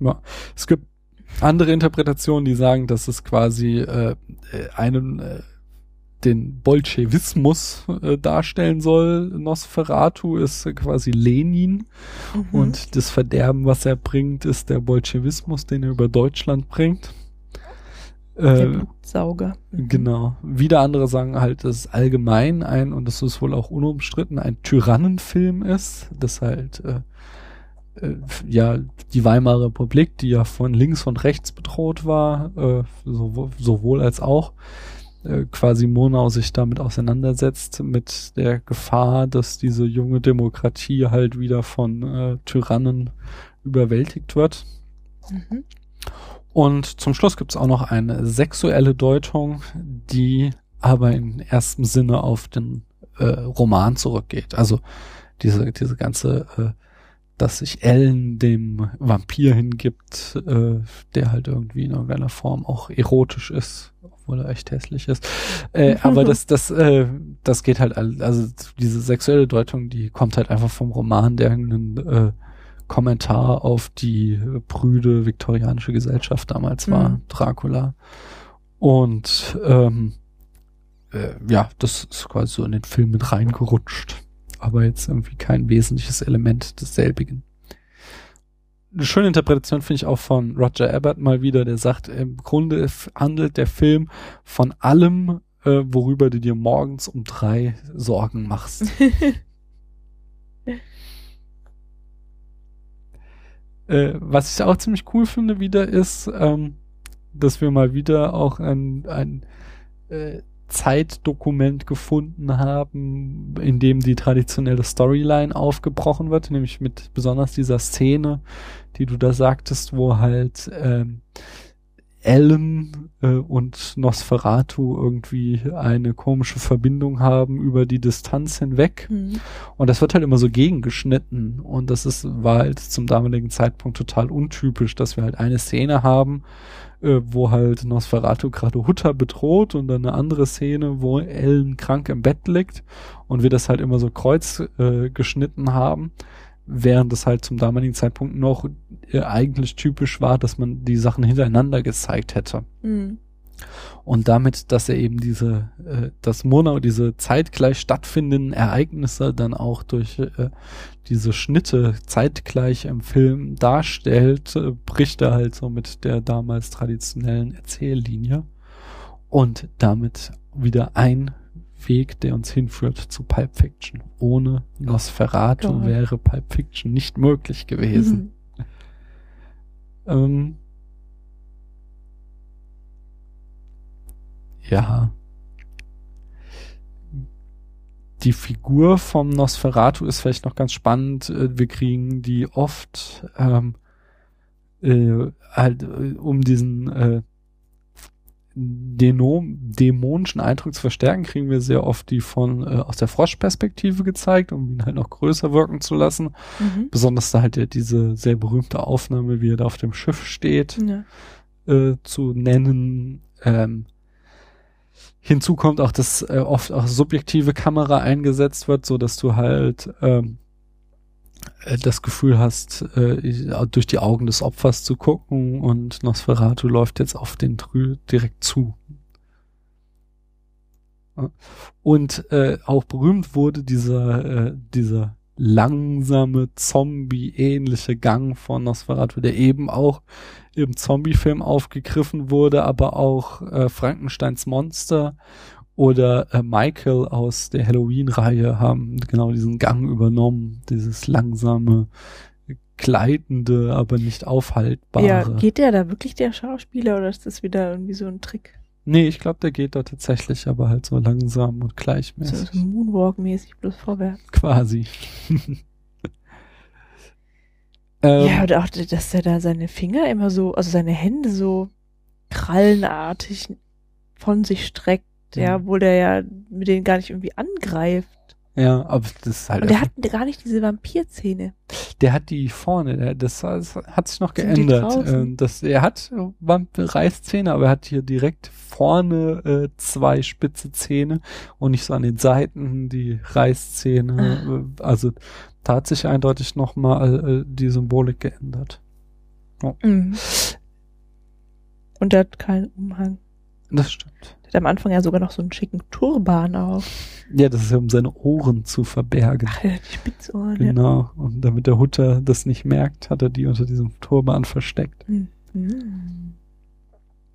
ja. Es gibt andere Interpretationen, die sagen, dass es quasi äh, äh, einen äh, den Bolschewismus äh, darstellen soll. Nosferatu ist äh, quasi Lenin Mhm. und das Verderben, was er bringt, ist der Bolschewismus, den er über Deutschland bringt. Der Äh, Blutsauger. Mhm. Genau. Wieder andere sagen halt, dass es allgemein ein, und das ist wohl auch unumstritten, ein Tyrannenfilm ist, das halt, äh, äh, ja, die Weimarer Republik, die ja von links und rechts bedroht war, äh, sowohl, sowohl als auch, äh, quasi Monau sich damit auseinandersetzt, mit der Gefahr, dass diese junge Demokratie halt wieder von äh, Tyrannen überwältigt wird. Mhm. Und zum Schluss gibt's auch noch eine sexuelle Deutung, die aber in erstem Sinne auf den äh, Roman zurückgeht. Also diese, diese ganze, äh, dass sich Ellen dem Vampir hingibt, äh, der halt irgendwie in irgendeiner Form auch erotisch ist, obwohl er echt hässlich ist. Äh, aber das, das, äh, das geht halt, also diese sexuelle Deutung, die kommt halt einfach vom Roman, der einen äh, Kommentar auf die prüde viktorianische Gesellschaft damals war, Mhm. Dracula. Und ähm, äh, ja, das ist quasi so in den Film mit reingerutscht. Aber jetzt irgendwie kein wesentliches Element desselbigen. Eine schöne Interpretation finde ich auch von Roger Ebert mal wieder, der sagt, im Grunde handelt der Film von allem, äh, worüber du dir morgens um drei Sorgen machst. Äh, was ich auch ziemlich cool finde wieder ist, ähm, dass wir mal wieder auch ein, ein äh, Zeitdokument gefunden haben, in dem die traditionelle Storyline aufgebrochen wird, nämlich mit besonders dieser Szene, die du da sagtest, wo halt ähm, Ellen äh, und Nosferatu irgendwie eine komische Verbindung haben über die Distanz hinweg. Mhm. Und das wird halt immer so gegengeschnitten. Und das ist, war halt zum damaligen Zeitpunkt total untypisch, dass wir halt eine Szene haben, äh, wo halt Nosferatu gerade Hutter bedroht und dann eine andere Szene, wo Ellen krank im Bett liegt und wir das halt immer so kreuz äh, geschnitten haben während es halt zum damaligen Zeitpunkt noch äh, eigentlich typisch war, dass man die Sachen hintereinander gezeigt hätte. Mhm. Und damit, dass er eben diese, äh, dass Murnau diese zeitgleich stattfindenden Ereignisse dann auch durch äh, diese Schnitte zeitgleich im Film darstellt, äh, bricht er halt so mit der damals traditionellen Erzähllinie und damit wieder ein Weg, der uns hinführt zu Pulp Fiction. Ohne Nosferatu Gott. wäre Pulp Fiction nicht möglich gewesen. Mhm. Ähm, ja. Die Figur vom Nosferatu ist vielleicht noch ganz spannend. Äh, Wir kriegen die oft ähm, äh, halt äh, um diesen äh, Denom dämonischen Eindruck zu verstärken, kriegen wir sehr oft die von äh, aus der Froschperspektive gezeigt, um ihn halt noch größer wirken zu lassen. Mhm. Besonders da halt ja diese sehr berühmte Aufnahme, wie er da auf dem Schiff steht, Ja. äh, zu nennen. Ähm, hinzu kommt auch, dass äh, oft auch subjektive Kamera eingesetzt wird, so dass du halt ähm, äh, das Gefühl hast, äh, durch die Augen des Opfers zu gucken und Nosferatu läuft jetzt auf den Trü direkt zu. Und äh, auch berühmt wurde dieser, äh, dieser langsame, Zombie-ähnliche Gang von Nosferatu, der eben auch im Zombie-Film aufgegriffen wurde, aber auch äh, Frankensteins Monster oder äh, Michael aus der Halloween-Reihe haben genau diesen Gang übernommen, dieses langsame, gleitende, aber nicht aufhaltbare. ja, geht der da wirklich der Schauspieler oder ist das wieder irgendwie so ein Trick? nee, ich glaube, der geht da tatsächlich, aber halt so langsam und So, gleichmäßig. so Moonwalk-mäßig bloß vorwärts. Quasi. ähm, ja, und auch, dass er da seine Finger immer so, also seine Hände so krallenartig von sich streckt, ja, Mhm. obwohl der ja mit denen gar nicht irgendwie angreift. ja, aber das ist halt Und der hat gar nicht diese Vampirzähne. Der hat die vorne, der, das, das hat sich noch Sind geändert. Ähm, das, er hat Vampir- Reißzähne, aber er hat hier direkt vorne äh, zwei spitze Zähne und nicht so an den Seiten die Reißzähne. Äh, Also da hat sich eindeutig nochmal äh, die Symbolik geändert. Mhm. Und der hat keinen Umhang. Das stimmt. Der hat am Anfang ja sogar noch so einen schicken Turban auf. Ja, das ist ja, um seine Ohren zu verbergen. Ach, die Spitzohren. Ja. Genau. Und damit der Hutter das nicht merkt, hat er die unter diesem Turban versteckt. Mhm.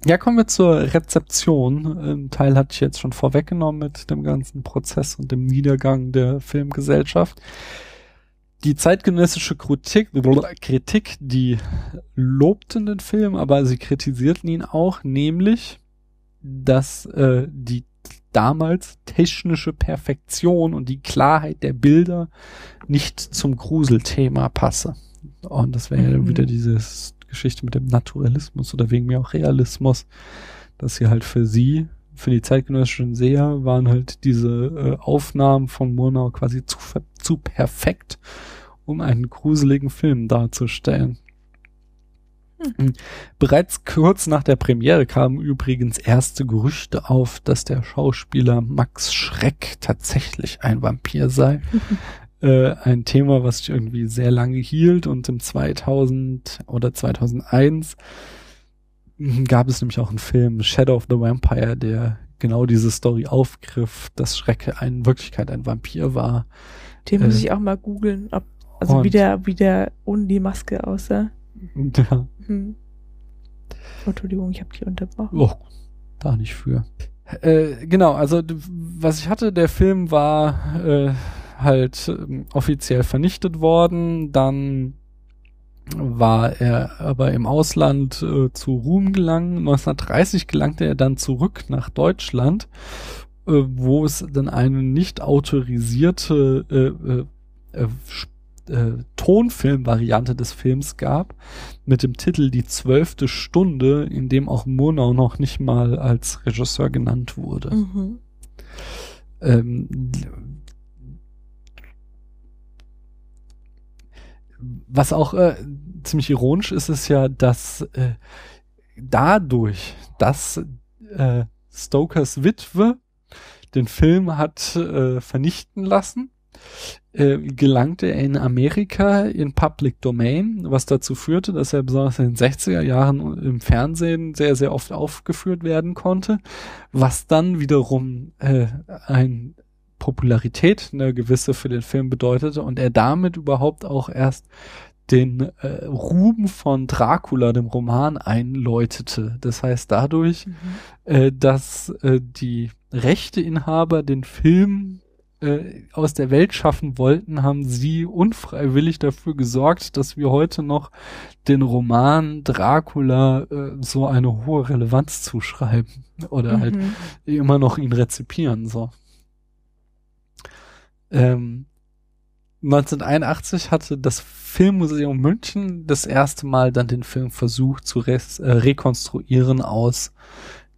Ja, kommen wir zur Rezeption. Ein Teil hatte ich jetzt schon vorweggenommen mit dem ganzen Prozess und dem Niedergang der Filmgesellschaft. Die zeitgenössische Kritik, Kritik, die lobten den Film, aber sie kritisierten ihn auch, nämlich, dass äh, die damals technische Perfektion und die Klarheit der Bilder nicht zum Gruselthema passe. Und das wäre ja Mhm. wieder dieses Geschichte mit dem Naturalismus oder wegen mir auch Realismus, dass sie halt für sie, für die zeitgenössischen Seher, waren halt diese äh, Aufnahmen von Murnau quasi zu, zu perfekt, um einen gruseligen Film darzustellen. Hm. Bereits kurz nach der Premiere kamen übrigens erste Gerüchte auf, dass der Schauspieler Max Schreck tatsächlich ein Vampir sei äh, ein Thema, was sich irgendwie sehr lange hielt und im 2000 oder 2001 gab es nämlich auch einen Film Shadow of the Vampire, der genau diese Story aufgriff, dass Schrecke in Wirklichkeit ein Vampir war. Den muss Äh, ich auch mal googeln, ob, also wie der, wie der ohne die Maske aussah. Ja, Hm. Oh, Entschuldigung, ich habe dich unterbrochen. oh, da nicht für. Äh, genau, also was ich hatte, der Film war äh, halt ähm, offiziell vernichtet worden, dann war er aber im Ausland äh, zu Ruhm gelangen. 1930 gelangte er dann zurück nach Deutschland äh, wo es dann eine nicht autorisierte äh, äh, äh, Tonfilmvariante des Films gab, mit dem Titel Die zwölfte Stunde, in dem auch Murnau noch nicht mal als Regisseur genannt wurde. Mhm. Ähm, was auch äh, ziemlich ironisch ist, ist ja, dass äh, dadurch, dass äh, Stokers Witwe den Film hat äh, vernichten lassen, äh, gelangte er in Amerika in Public Domain, was dazu führte, dass er besonders in den 60er Jahren im Fernsehen sehr, sehr oft aufgeführt werden konnte, was dann wiederum äh, ein Popularität eine gewisse für den Film bedeutete und er damit überhaupt auch erst den äh, Ruhm von Dracula, dem Roman, einläutete. Das heißt dadurch, Mhm. äh, dass äh, die Rechteinhaber den Film äh, aus der Welt schaffen wollten, haben sie unfreiwillig dafür gesorgt, dass wir heute noch den Roman Dracula äh, so eine hohe Relevanz zuschreiben oder halt Mhm. immer noch ihn rezipieren, so. Ähm, 1981 hatte das Filmmuseum München das erste Mal dann den Film versucht zu res äh, rekonstruieren aus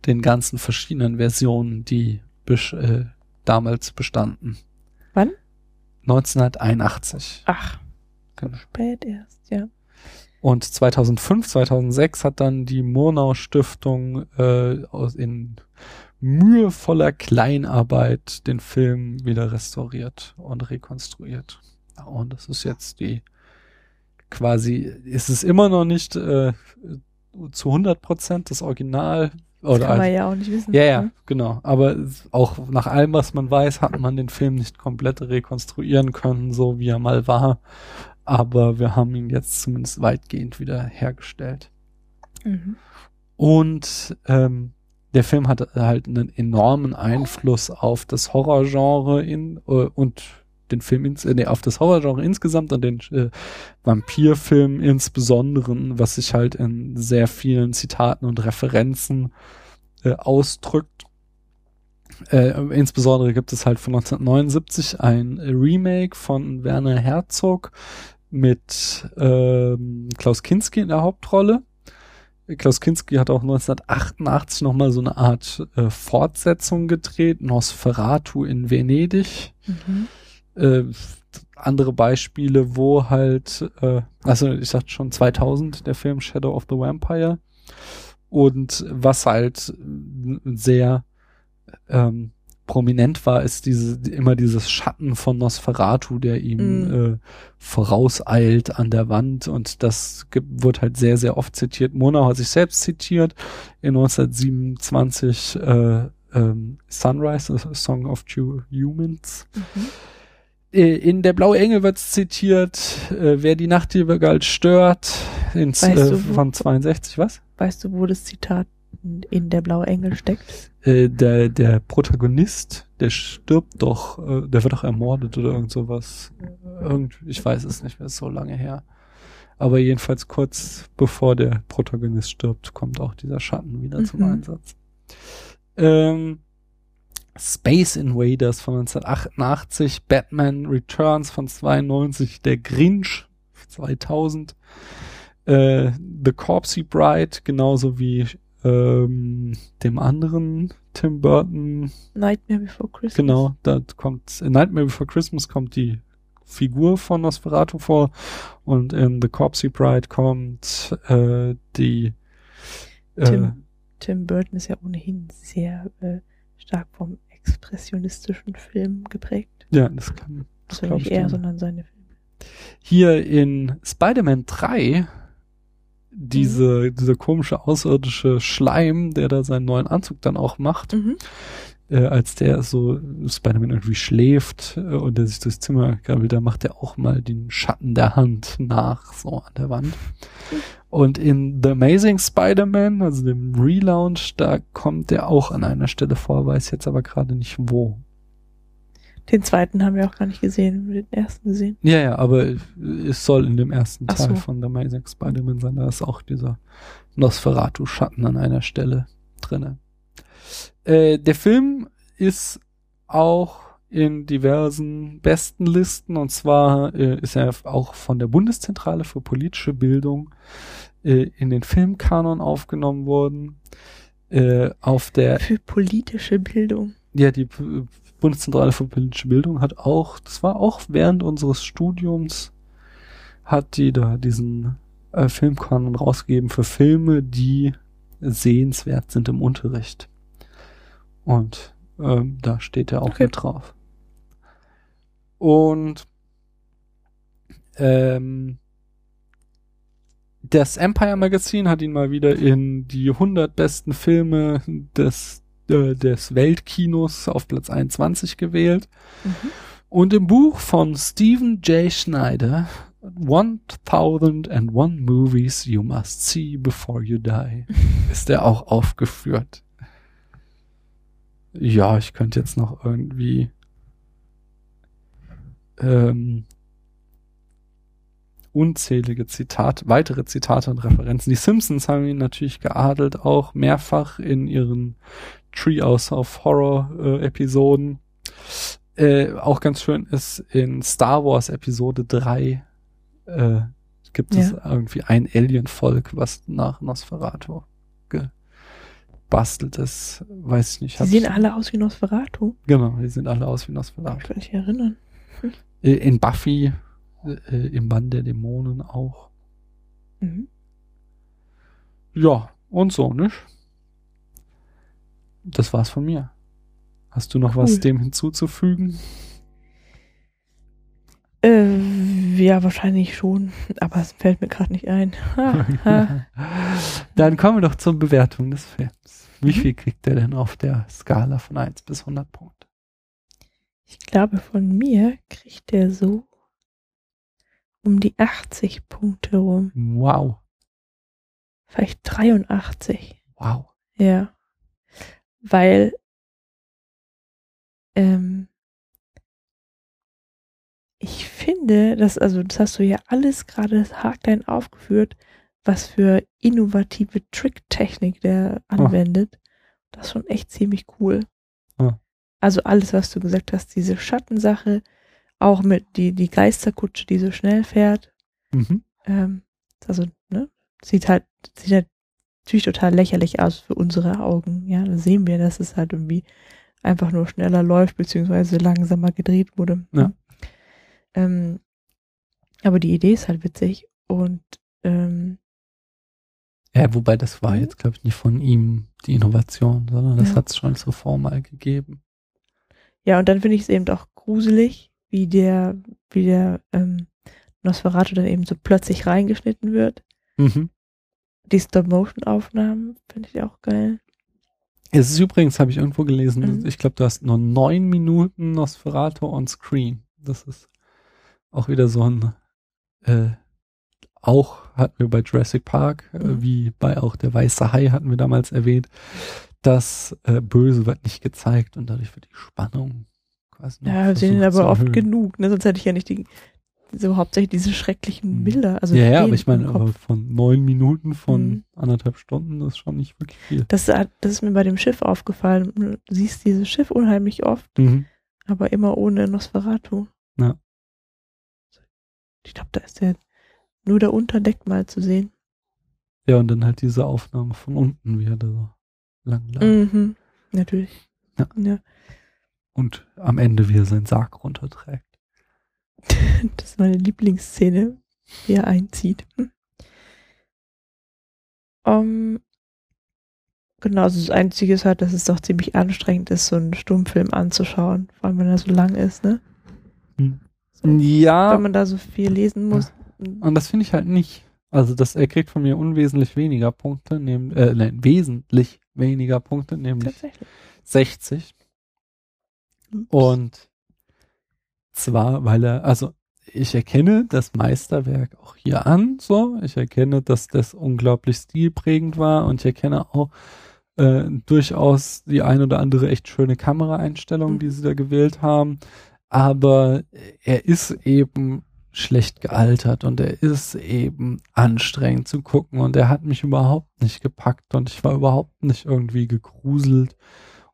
den ganzen verschiedenen Versionen, die äh, damals bestanden. Wann? 1981. Ach, Genau. spät erst, ja. Und 2005, 2006 hat dann die Murnau Stiftung äh, aus in mühevoller Kleinarbeit den Film wieder restauriert und rekonstruiert. Und das ist jetzt die quasi, ist es immer noch nicht äh, zu 100 Prozent das Original Das oder kann man ja auch nicht wissen. ja, ja, ne? genau. Aber auch nach allem, was man weiß, hat man den Film nicht komplett rekonstruieren können, so wie er mal war. Aber wir haben ihn jetzt zumindest weitgehend wieder hergestellt. Mhm. Und ähm, der Film hat halt einen enormen Einfluss auf das Horrorgenre in äh, und den Film ins, äh, nee, auf das Horrorgenre insgesamt und den äh, Vampirfilm insbesondere, was sich halt in sehr vielen Zitaten und Referenzen äh, ausdrückt. Äh, insbesondere gibt es halt von 1979 ein Remake von Werner Herzog mit ähm, Klaus Kinski in der Hauptrolle. Klaus Kinski hat auch 1988 nochmal so eine Art äh, Fortsetzung gedreht, Nosferatu in Venedig. Mhm. Äh, andere Beispiele, wo halt, äh, also ich sagte schon 2000, der Film Shadow of the Vampire. Und was halt sehr ähm, prominent war, ist diese immer dieses Schatten von Nosferatu, der ihm Mhm. äh, vorauseilt an der Wand und das gibt, wird halt sehr, sehr oft zitiert. Monau hat sich selbst zitiert in 1927 äh, ähm, Sunrise, Song of Two Humans. Mhm. Äh, In der Blaue Engel wird zitiert, äh, wer die Nachtigall stört, ins, Weißt äh, du, wo- von 62, was? Weißt du, wo das Zitat in- der blaue Engel steckt? Äh, der, der Protagonist, der stirbt doch, äh, der wird doch ermordet oder irgend sowas. Irgend, ich weiß es nicht mehr, ist so lange her. Aber jedenfalls kurz bevor der Protagonist stirbt, kommt auch dieser Schatten wieder zum Mhm. Einsatz. Ähm, Space Invaders von 1988, Batman Returns von 92, Der Grinch 2000, äh, The Corpsey Bride, genauso wie ähm, dem anderen Tim Burton, Nightmare Before Christmas. genau, da kommt in Nightmare Before Christmas kommt die Figur von Nosferatu vor und in The Corpsey Bride kommt äh, die äh, Tim, Tim Burton ist ja ohnehin sehr äh, stark vom expressionistischen Film geprägt. ja, das kann Also glaub nicht ich er, sondern seine Filme. hier in Spider-Man 3 diese, dieser komische außerirdische Schleim, der da seinen neuen Anzug dann auch macht, Mhm. äh, als der so Spider-Man irgendwie schläft äh, und der sich durchs Zimmer krabbelt, da macht er auch mal den Schatten der Hand nach, so an der Wand. Und in The Amazing Spider-Man, also dem Relaunch, da kommt der auch an einer Stelle vor, weiß jetzt aber gerade nicht wo. Den zweiten haben wir auch gar nicht gesehen, wir haben den ersten gesehen. Ja, ja, aber es soll in dem ersten Ach Teil so. von The Amazing Spider-Man sein, da ist auch dieser Nosferatu-Schatten an einer Stelle drinne. Äh, der Film ist auch in diversen besten Listen und zwar äh, ist er auch von der Bundeszentrale für politische Bildung äh, in den Filmkanon aufgenommen worden. Äh, auf der Für politische Bildung. ja, die P- Bundeszentrale für politische Bildung hat auch, das war auch während unseres Studiums, hat die da diesen äh, Filmkanon rausgegeben für Filme, die sehenswert sind im Unterricht. Und ähm, da steht er auch Okay. mit drauf. Und ähm, das Empire Magazine hat ihn mal wieder in die 100 besten Filme des, äh, des Weltkinos auf Platz 21 gewählt. Mhm. Und im Buch von Stephen J. Schneider, 1001 Movies You Must See Before You Die, ist er auch aufgeführt. Ja, ich könnte jetzt noch irgendwie ähm, unzählige Zitate, weitere Zitate und Referenzen. Die Simpsons haben ihn natürlich geadelt, auch mehrfach in ihren Treehouse of Horror äh, Episoden. Äh, auch ganz schön ist in Star Wars Episode 3 äh, gibt es irgendwie ein Alien-Volk, was nach Nosferatu gebastelt ist. Weiß ich nicht. Die hab sehen alle aus wie Nosferatu. Genau, die sind alle aus wie Nosferatu. Ich kann mich erinnern. Äh, In Buffy, äh, im Band der Dämonen auch. Mhm. Ja, und so, nicht? Das war's von mir. Hast du noch was Cool. dem hinzuzufügen? Äh, ja, wahrscheinlich schon, aber es fällt mir gerade nicht ein. Dann kommen wir doch zur Bewertung des Films. Wie Mhm. viel kriegt er denn auf der Skala von 1 bis 100 Punkte? Ich glaube, von mir kriegt der so um die 80 Punkte rum. Wow, Vielleicht 83. wow. Ja. Weil, ähm, ich finde, dass, also, das hast du ja alles gerade haarklein aufgeführt, was für innovative Tricktechnik der anwendet. Das ist schon echt ziemlich cool. Also alles, was du gesagt hast, diese Schattensache, auch mit die, die Geisterkutsche, die so schnell fährt, Mhm. ähm, also, ne, sieht halt, sieht halt natürlich total lächerlich aus für unsere Augen. Ja, da sehen wir, dass es halt irgendwie einfach nur schneller läuft, beziehungsweise langsamer gedreht wurde. Ja. Ähm, aber die Idee ist halt witzig und ähm, Ja, wobei das war Mhm. jetzt, glaube ich, nicht von ihm die Innovation, sondern das Ja. hat es schon zuvor mal gegeben. Ja, und dann finde ich es eben auch gruselig, wie der, wie der ähm, Nosferatu dann eben so plötzlich reingeschnitten wird. Mhm. Die Stop-Motion-Aufnahmen finde ich auch geil. Es ist übrigens, habe ich irgendwo gelesen, Mhm. ich glaube, du hast nur neun Minuten Nosferatu on Screen. Das ist auch wieder so ein, äh, auch hatten wir bei Jurassic Park, äh, Mhm. wie bei auch der Weiße Hai hatten wir damals erwähnt, das äh, Böse wird nicht gezeigt und dadurch wird die Spannung quasi noch Ja, wir sehen aber oft erhöhen. genug, ne? Sonst hätte ich ja nicht die, so hauptsächlich diese schrecklichen Mhm. Bilder. Also ja, ja, aber ich meine, aber von neun Minuten von Mhm. anderthalb Stunden, das ist schon nicht wirklich viel. Das, das ist mir bei dem Schiff aufgefallen. Du siehst dieses Schiff unheimlich oft, Mhm. aber immer ohne Nosferatu. Ja. Ich glaube, da ist der nur der Unterdeck mal zu sehen. Ja, und dann halt diese Aufnahme von unten, wie er da so lang lag. Mhm. Natürlich. Ja. ja. Und am Ende, wie er seinen Sarg runterträgt. Das ist meine Lieblingsszene, wie er einzieht. Hm. Um, genau, also das Einzige ist halt, dass es doch ziemlich anstrengend ist, so einen Stummfilm anzuschauen, vor allem wenn er so lang ist, ne? Hm. So, Ja, Wenn man da so viel lesen muss. und das finde ich halt nicht. Also das, er kriegt von mir unwesentlich weniger Punkte, nehm, äh, nein, wesentlich weniger Punkte, nämlich Tatsächlich. 60. Und zwar, weil er, also ich erkenne das Meisterwerk auch hier an, so. Ich erkenne, dass das unglaublich stilprägend war und ich erkenne auch äh, durchaus die ein oder andere echt schöne Kameraeinstellung, Mhm. die sie da gewählt haben. Aber er ist eben schlecht gealtert und er ist eben anstrengend zu gucken und er hat mich überhaupt nicht gepackt und ich war überhaupt nicht irgendwie gegruselt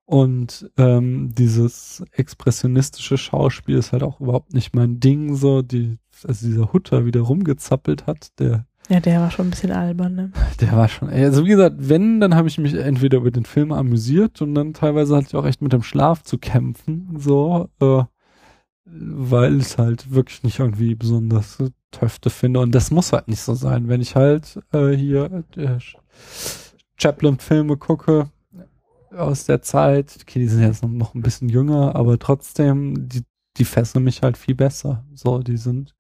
Und ähm, dieses expressionistische Schauspiel ist halt auch überhaupt nicht mein Ding, so die, also dieser Hutter wieder rumgezappelt hat, der Ja, der war schon ein bisschen albern, ne? der war schon, also wie gesagt, wenn, dann habe ich mich entweder über den Film amüsiert und dann teilweise hatte ich auch echt mit dem Schlaf zu kämpfen, so, äh, weil ich halt wirklich nicht irgendwie besonders Töfte finde und das muss halt nicht so sein. Wenn ich halt äh, hier äh, Chaplin-Filme gucke aus der Zeit, okay, die sind jetzt noch, ein bisschen jünger, aber trotzdem, die, die fesseln mich halt viel besser. So, die sind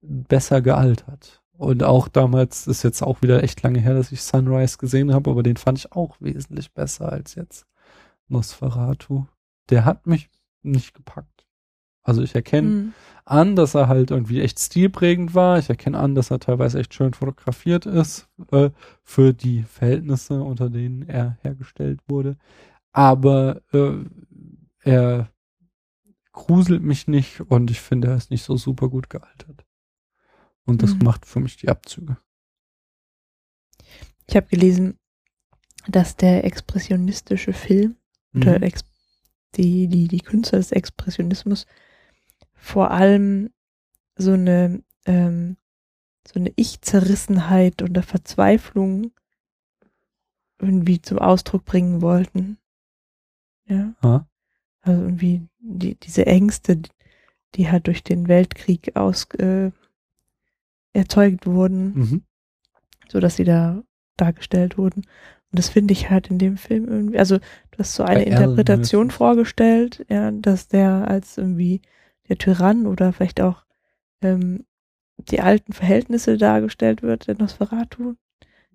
besser gealtert. Und auch damals ist jetzt auch wieder echt lange her, dass ich Sunrise gesehen habe, aber den fand ich auch wesentlich besser als jetzt Nosferatu. Der hat mich nicht gepackt. Also ich erkenne Mhm. an, dass er halt irgendwie echt stilprägend war. Ich erkenne an, dass er teilweise echt schön fotografiert ist äh, für die Verhältnisse, unter denen er hergestellt wurde. Aber äh, er gruselt mich nicht und ich finde, er ist nicht so super gut gealtert. Und das Mhm. macht für mich die Abzüge. Ich habe gelesen, dass der expressionistische Film oder Mhm. Ex die, die, die Künstler des Expressionismus vor allem so eine, ähm, so eine Ich-Zerrissenheit oder Verzweiflung irgendwie zum Ausdruck bringen wollten. Ja. Ja. Also irgendwie die, diese Ängste, die- halt durch den Weltkrieg aus äh, erzeugt wurden, Mhm. so dass sie da dargestellt wurden. Und das finde ich halt in dem Film irgendwie, also du hast so eine Bei Interpretation vorgestellt, ja, dass der als irgendwie der Tyrann oder vielleicht auch ähm, die alten Verhältnisse dargestellt wird, der Nosferatu,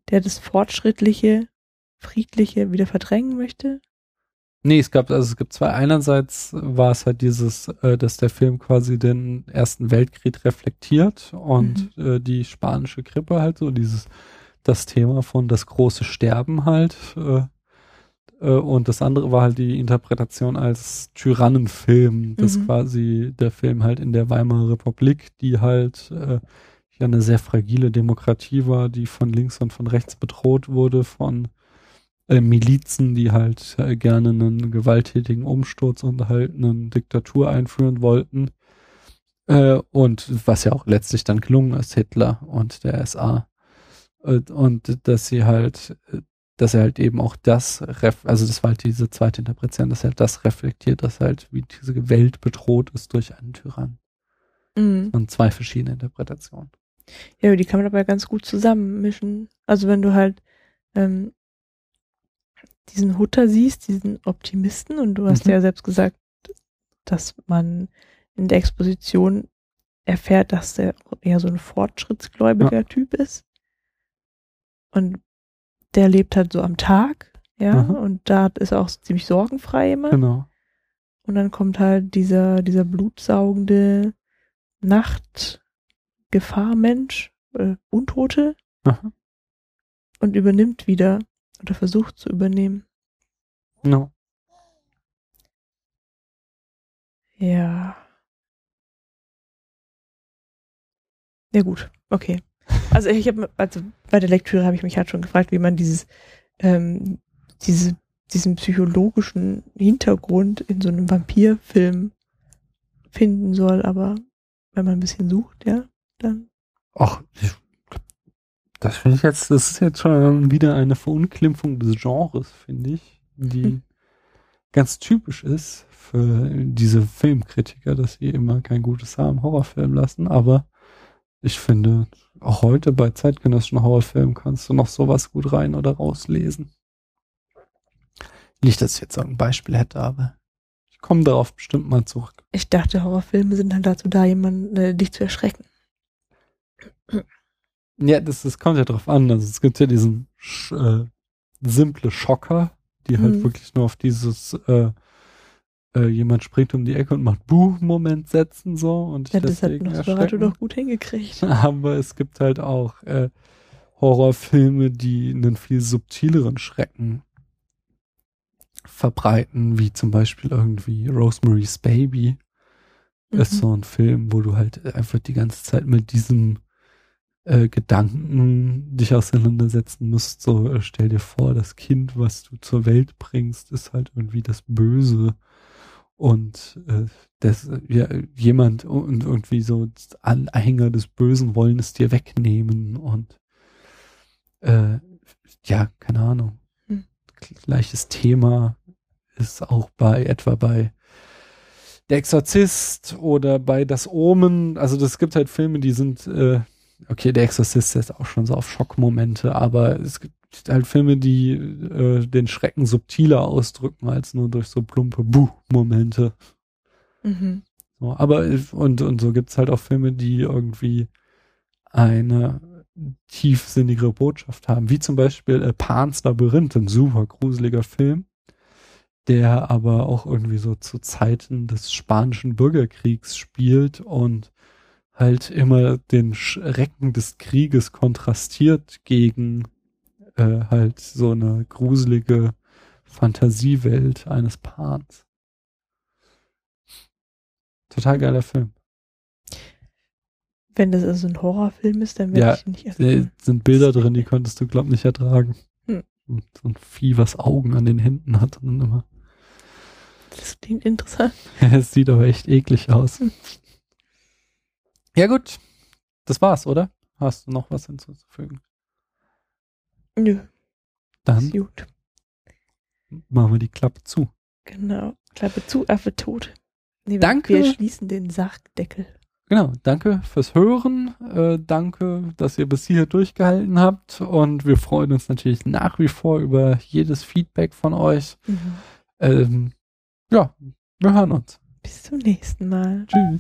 der das Fortschrittliche, Friedliche wieder verdrängen möchte. Nee, es gab, also es gibt zwei. Einerseits war es halt dieses, äh, dass der Film quasi den Ersten Weltkrieg reflektiert und äh, die spanische Grippe halt so, dieses, das Thema von das große Sterben halt. Äh, und das andere war halt die Interpretation als Tyrannenfilm, dass Mhm. quasi der Film halt in der Weimarer Republik, die halt äh, ja eine sehr fragile Demokratie war, die von links und von rechts bedroht wurde von äh, Milizen, die halt äh, gerne einen gewalttätigen Umsturz und halt eine Diktatur einführen wollten. Äh, und was ja auch letztlich dann gelungen ist, Hitler und der SA. Äh, und dass sie halt, äh, dass er halt eben auch das, ref also das war halt diese zweite Interpretation, dass er das reflektiert, dass halt wie diese Welt bedroht ist durch einen Tyrann. Mhm. Und zwei verschiedene Interpretationen. Ja, die kann man aber ganz gut zusammenmischen. Also wenn du halt ähm, diesen Hutter siehst, diesen Optimisten, und du hast Mhm. ja selbst gesagt, dass man in der Exposition erfährt, dass der eher so ein fortschrittsgläubiger Typ ist. Und der lebt halt so am Tag, ja, Aha. und da ist er auch ziemlich sorgenfrei immer. Genau. Und dann kommt halt dieser, dieser blutsaugende Nachtgefahrmensch, äh, Untote, Aha. und übernimmt wieder oder versucht zu übernehmen. Genau. Ja. Ja gut, okay. Also ich habe, also bei der Lektüre habe ich mich halt schon gefragt, wie man dieses, ähm, diese, diesen psychologischen Hintergrund in so einem Vampirfilm finden soll, aber wenn man ein bisschen sucht, ja, dann. Ach, ich- das finde ich jetzt, das ist jetzt schon wieder eine Verunglimpfung des Genres, finde ich, die Hm. ganz typisch ist für diese Filmkritiker, dass sie immer kein gutes Haar im Horrorfilm lassen, aber ich finde, auch heute bei zeitgenössischen Horrorfilmen kannst du noch sowas gut rein oder rauslesen. Nicht, dass ich jetzt ein Beispiel hätte, aber ich komme darauf bestimmt mal zurück. Ich dachte, Horrorfilme sind dann dazu da, jemanden, äh, dich zu erschrecken. Ja, das, das kommt ja drauf an. Also es gibt ja diesen sch, äh, simple Schocker, die halt Mhm. wirklich nur auf dieses äh, äh, jemand springt um die Ecke und macht Buh-Moment setzen so und Ja, das hat deswegen Nosferatu erschrecken. doch gut hingekriegt. Aber es gibt halt auch äh, Horrorfilme, die einen viel subtileren Schrecken verbreiten, wie zum Beispiel irgendwie Rosemary's Baby ist Mhm. so ein Film, wo du halt einfach die ganze Zeit mit diesem äh, Gedanken dich auseinandersetzen musst. So äh, stell dir vor, das Kind, was du zur Welt bringst, ist halt irgendwie das Böse und äh, das, ja, jemand und irgendwie so Anhänger des Bösen wollen es dir wegnehmen und äh, ja, keine Ahnung. Hm. Gleiches Thema ist auch bei etwa bei Der Exorzist oder bei Das Omen. Also das gibt halt Filme, die sind äh, okay, Der Exorzist ist auch schon so auf Schockmomente, aber es gibt halt Filme, die äh, den Schrecken subtiler ausdrücken als nur durch so plumpe Buh-Momente. Mhm. So, aber und, und so gibt's halt auch Filme, die irgendwie eine tiefsinnigere Botschaft haben, wie zum Beispiel äh, Pan's Labyrinth, ein super gruseliger Film, der aber auch irgendwie so zu Zeiten des spanischen Bürgerkriegs spielt und halt immer den Schrecken des Krieges kontrastiert gegen äh, halt so eine gruselige Fantasiewelt eines Pans. Total geiler Film. Wenn das also ein Horrorfilm ist, dann werde ja, ich nicht erst. Ja, sind Bilder drin, die konntest du, glaub nicht ertragen. Hm. Und so ein Vieh, was Augen an den Händen hat und immer. Das klingt interessant. es sieht aber echt eklig aus. Hm. Ja, gut. Das war's, oder? Hast du noch was hinzuzufügen? Nö. Dann gut. machen wir die Klappe zu. Genau. Klappe zu, Affe tot. Nee, danke. Wir schließen den Sargdeckel. Genau, danke fürs Hören. Äh, danke, dass ihr bis hier durchgehalten habt. Und wir freuen uns natürlich nach wie vor über jedes Feedback von euch. Mhm. Ähm, ja, wir hören uns. Bis zum nächsten Mal. Tschüss.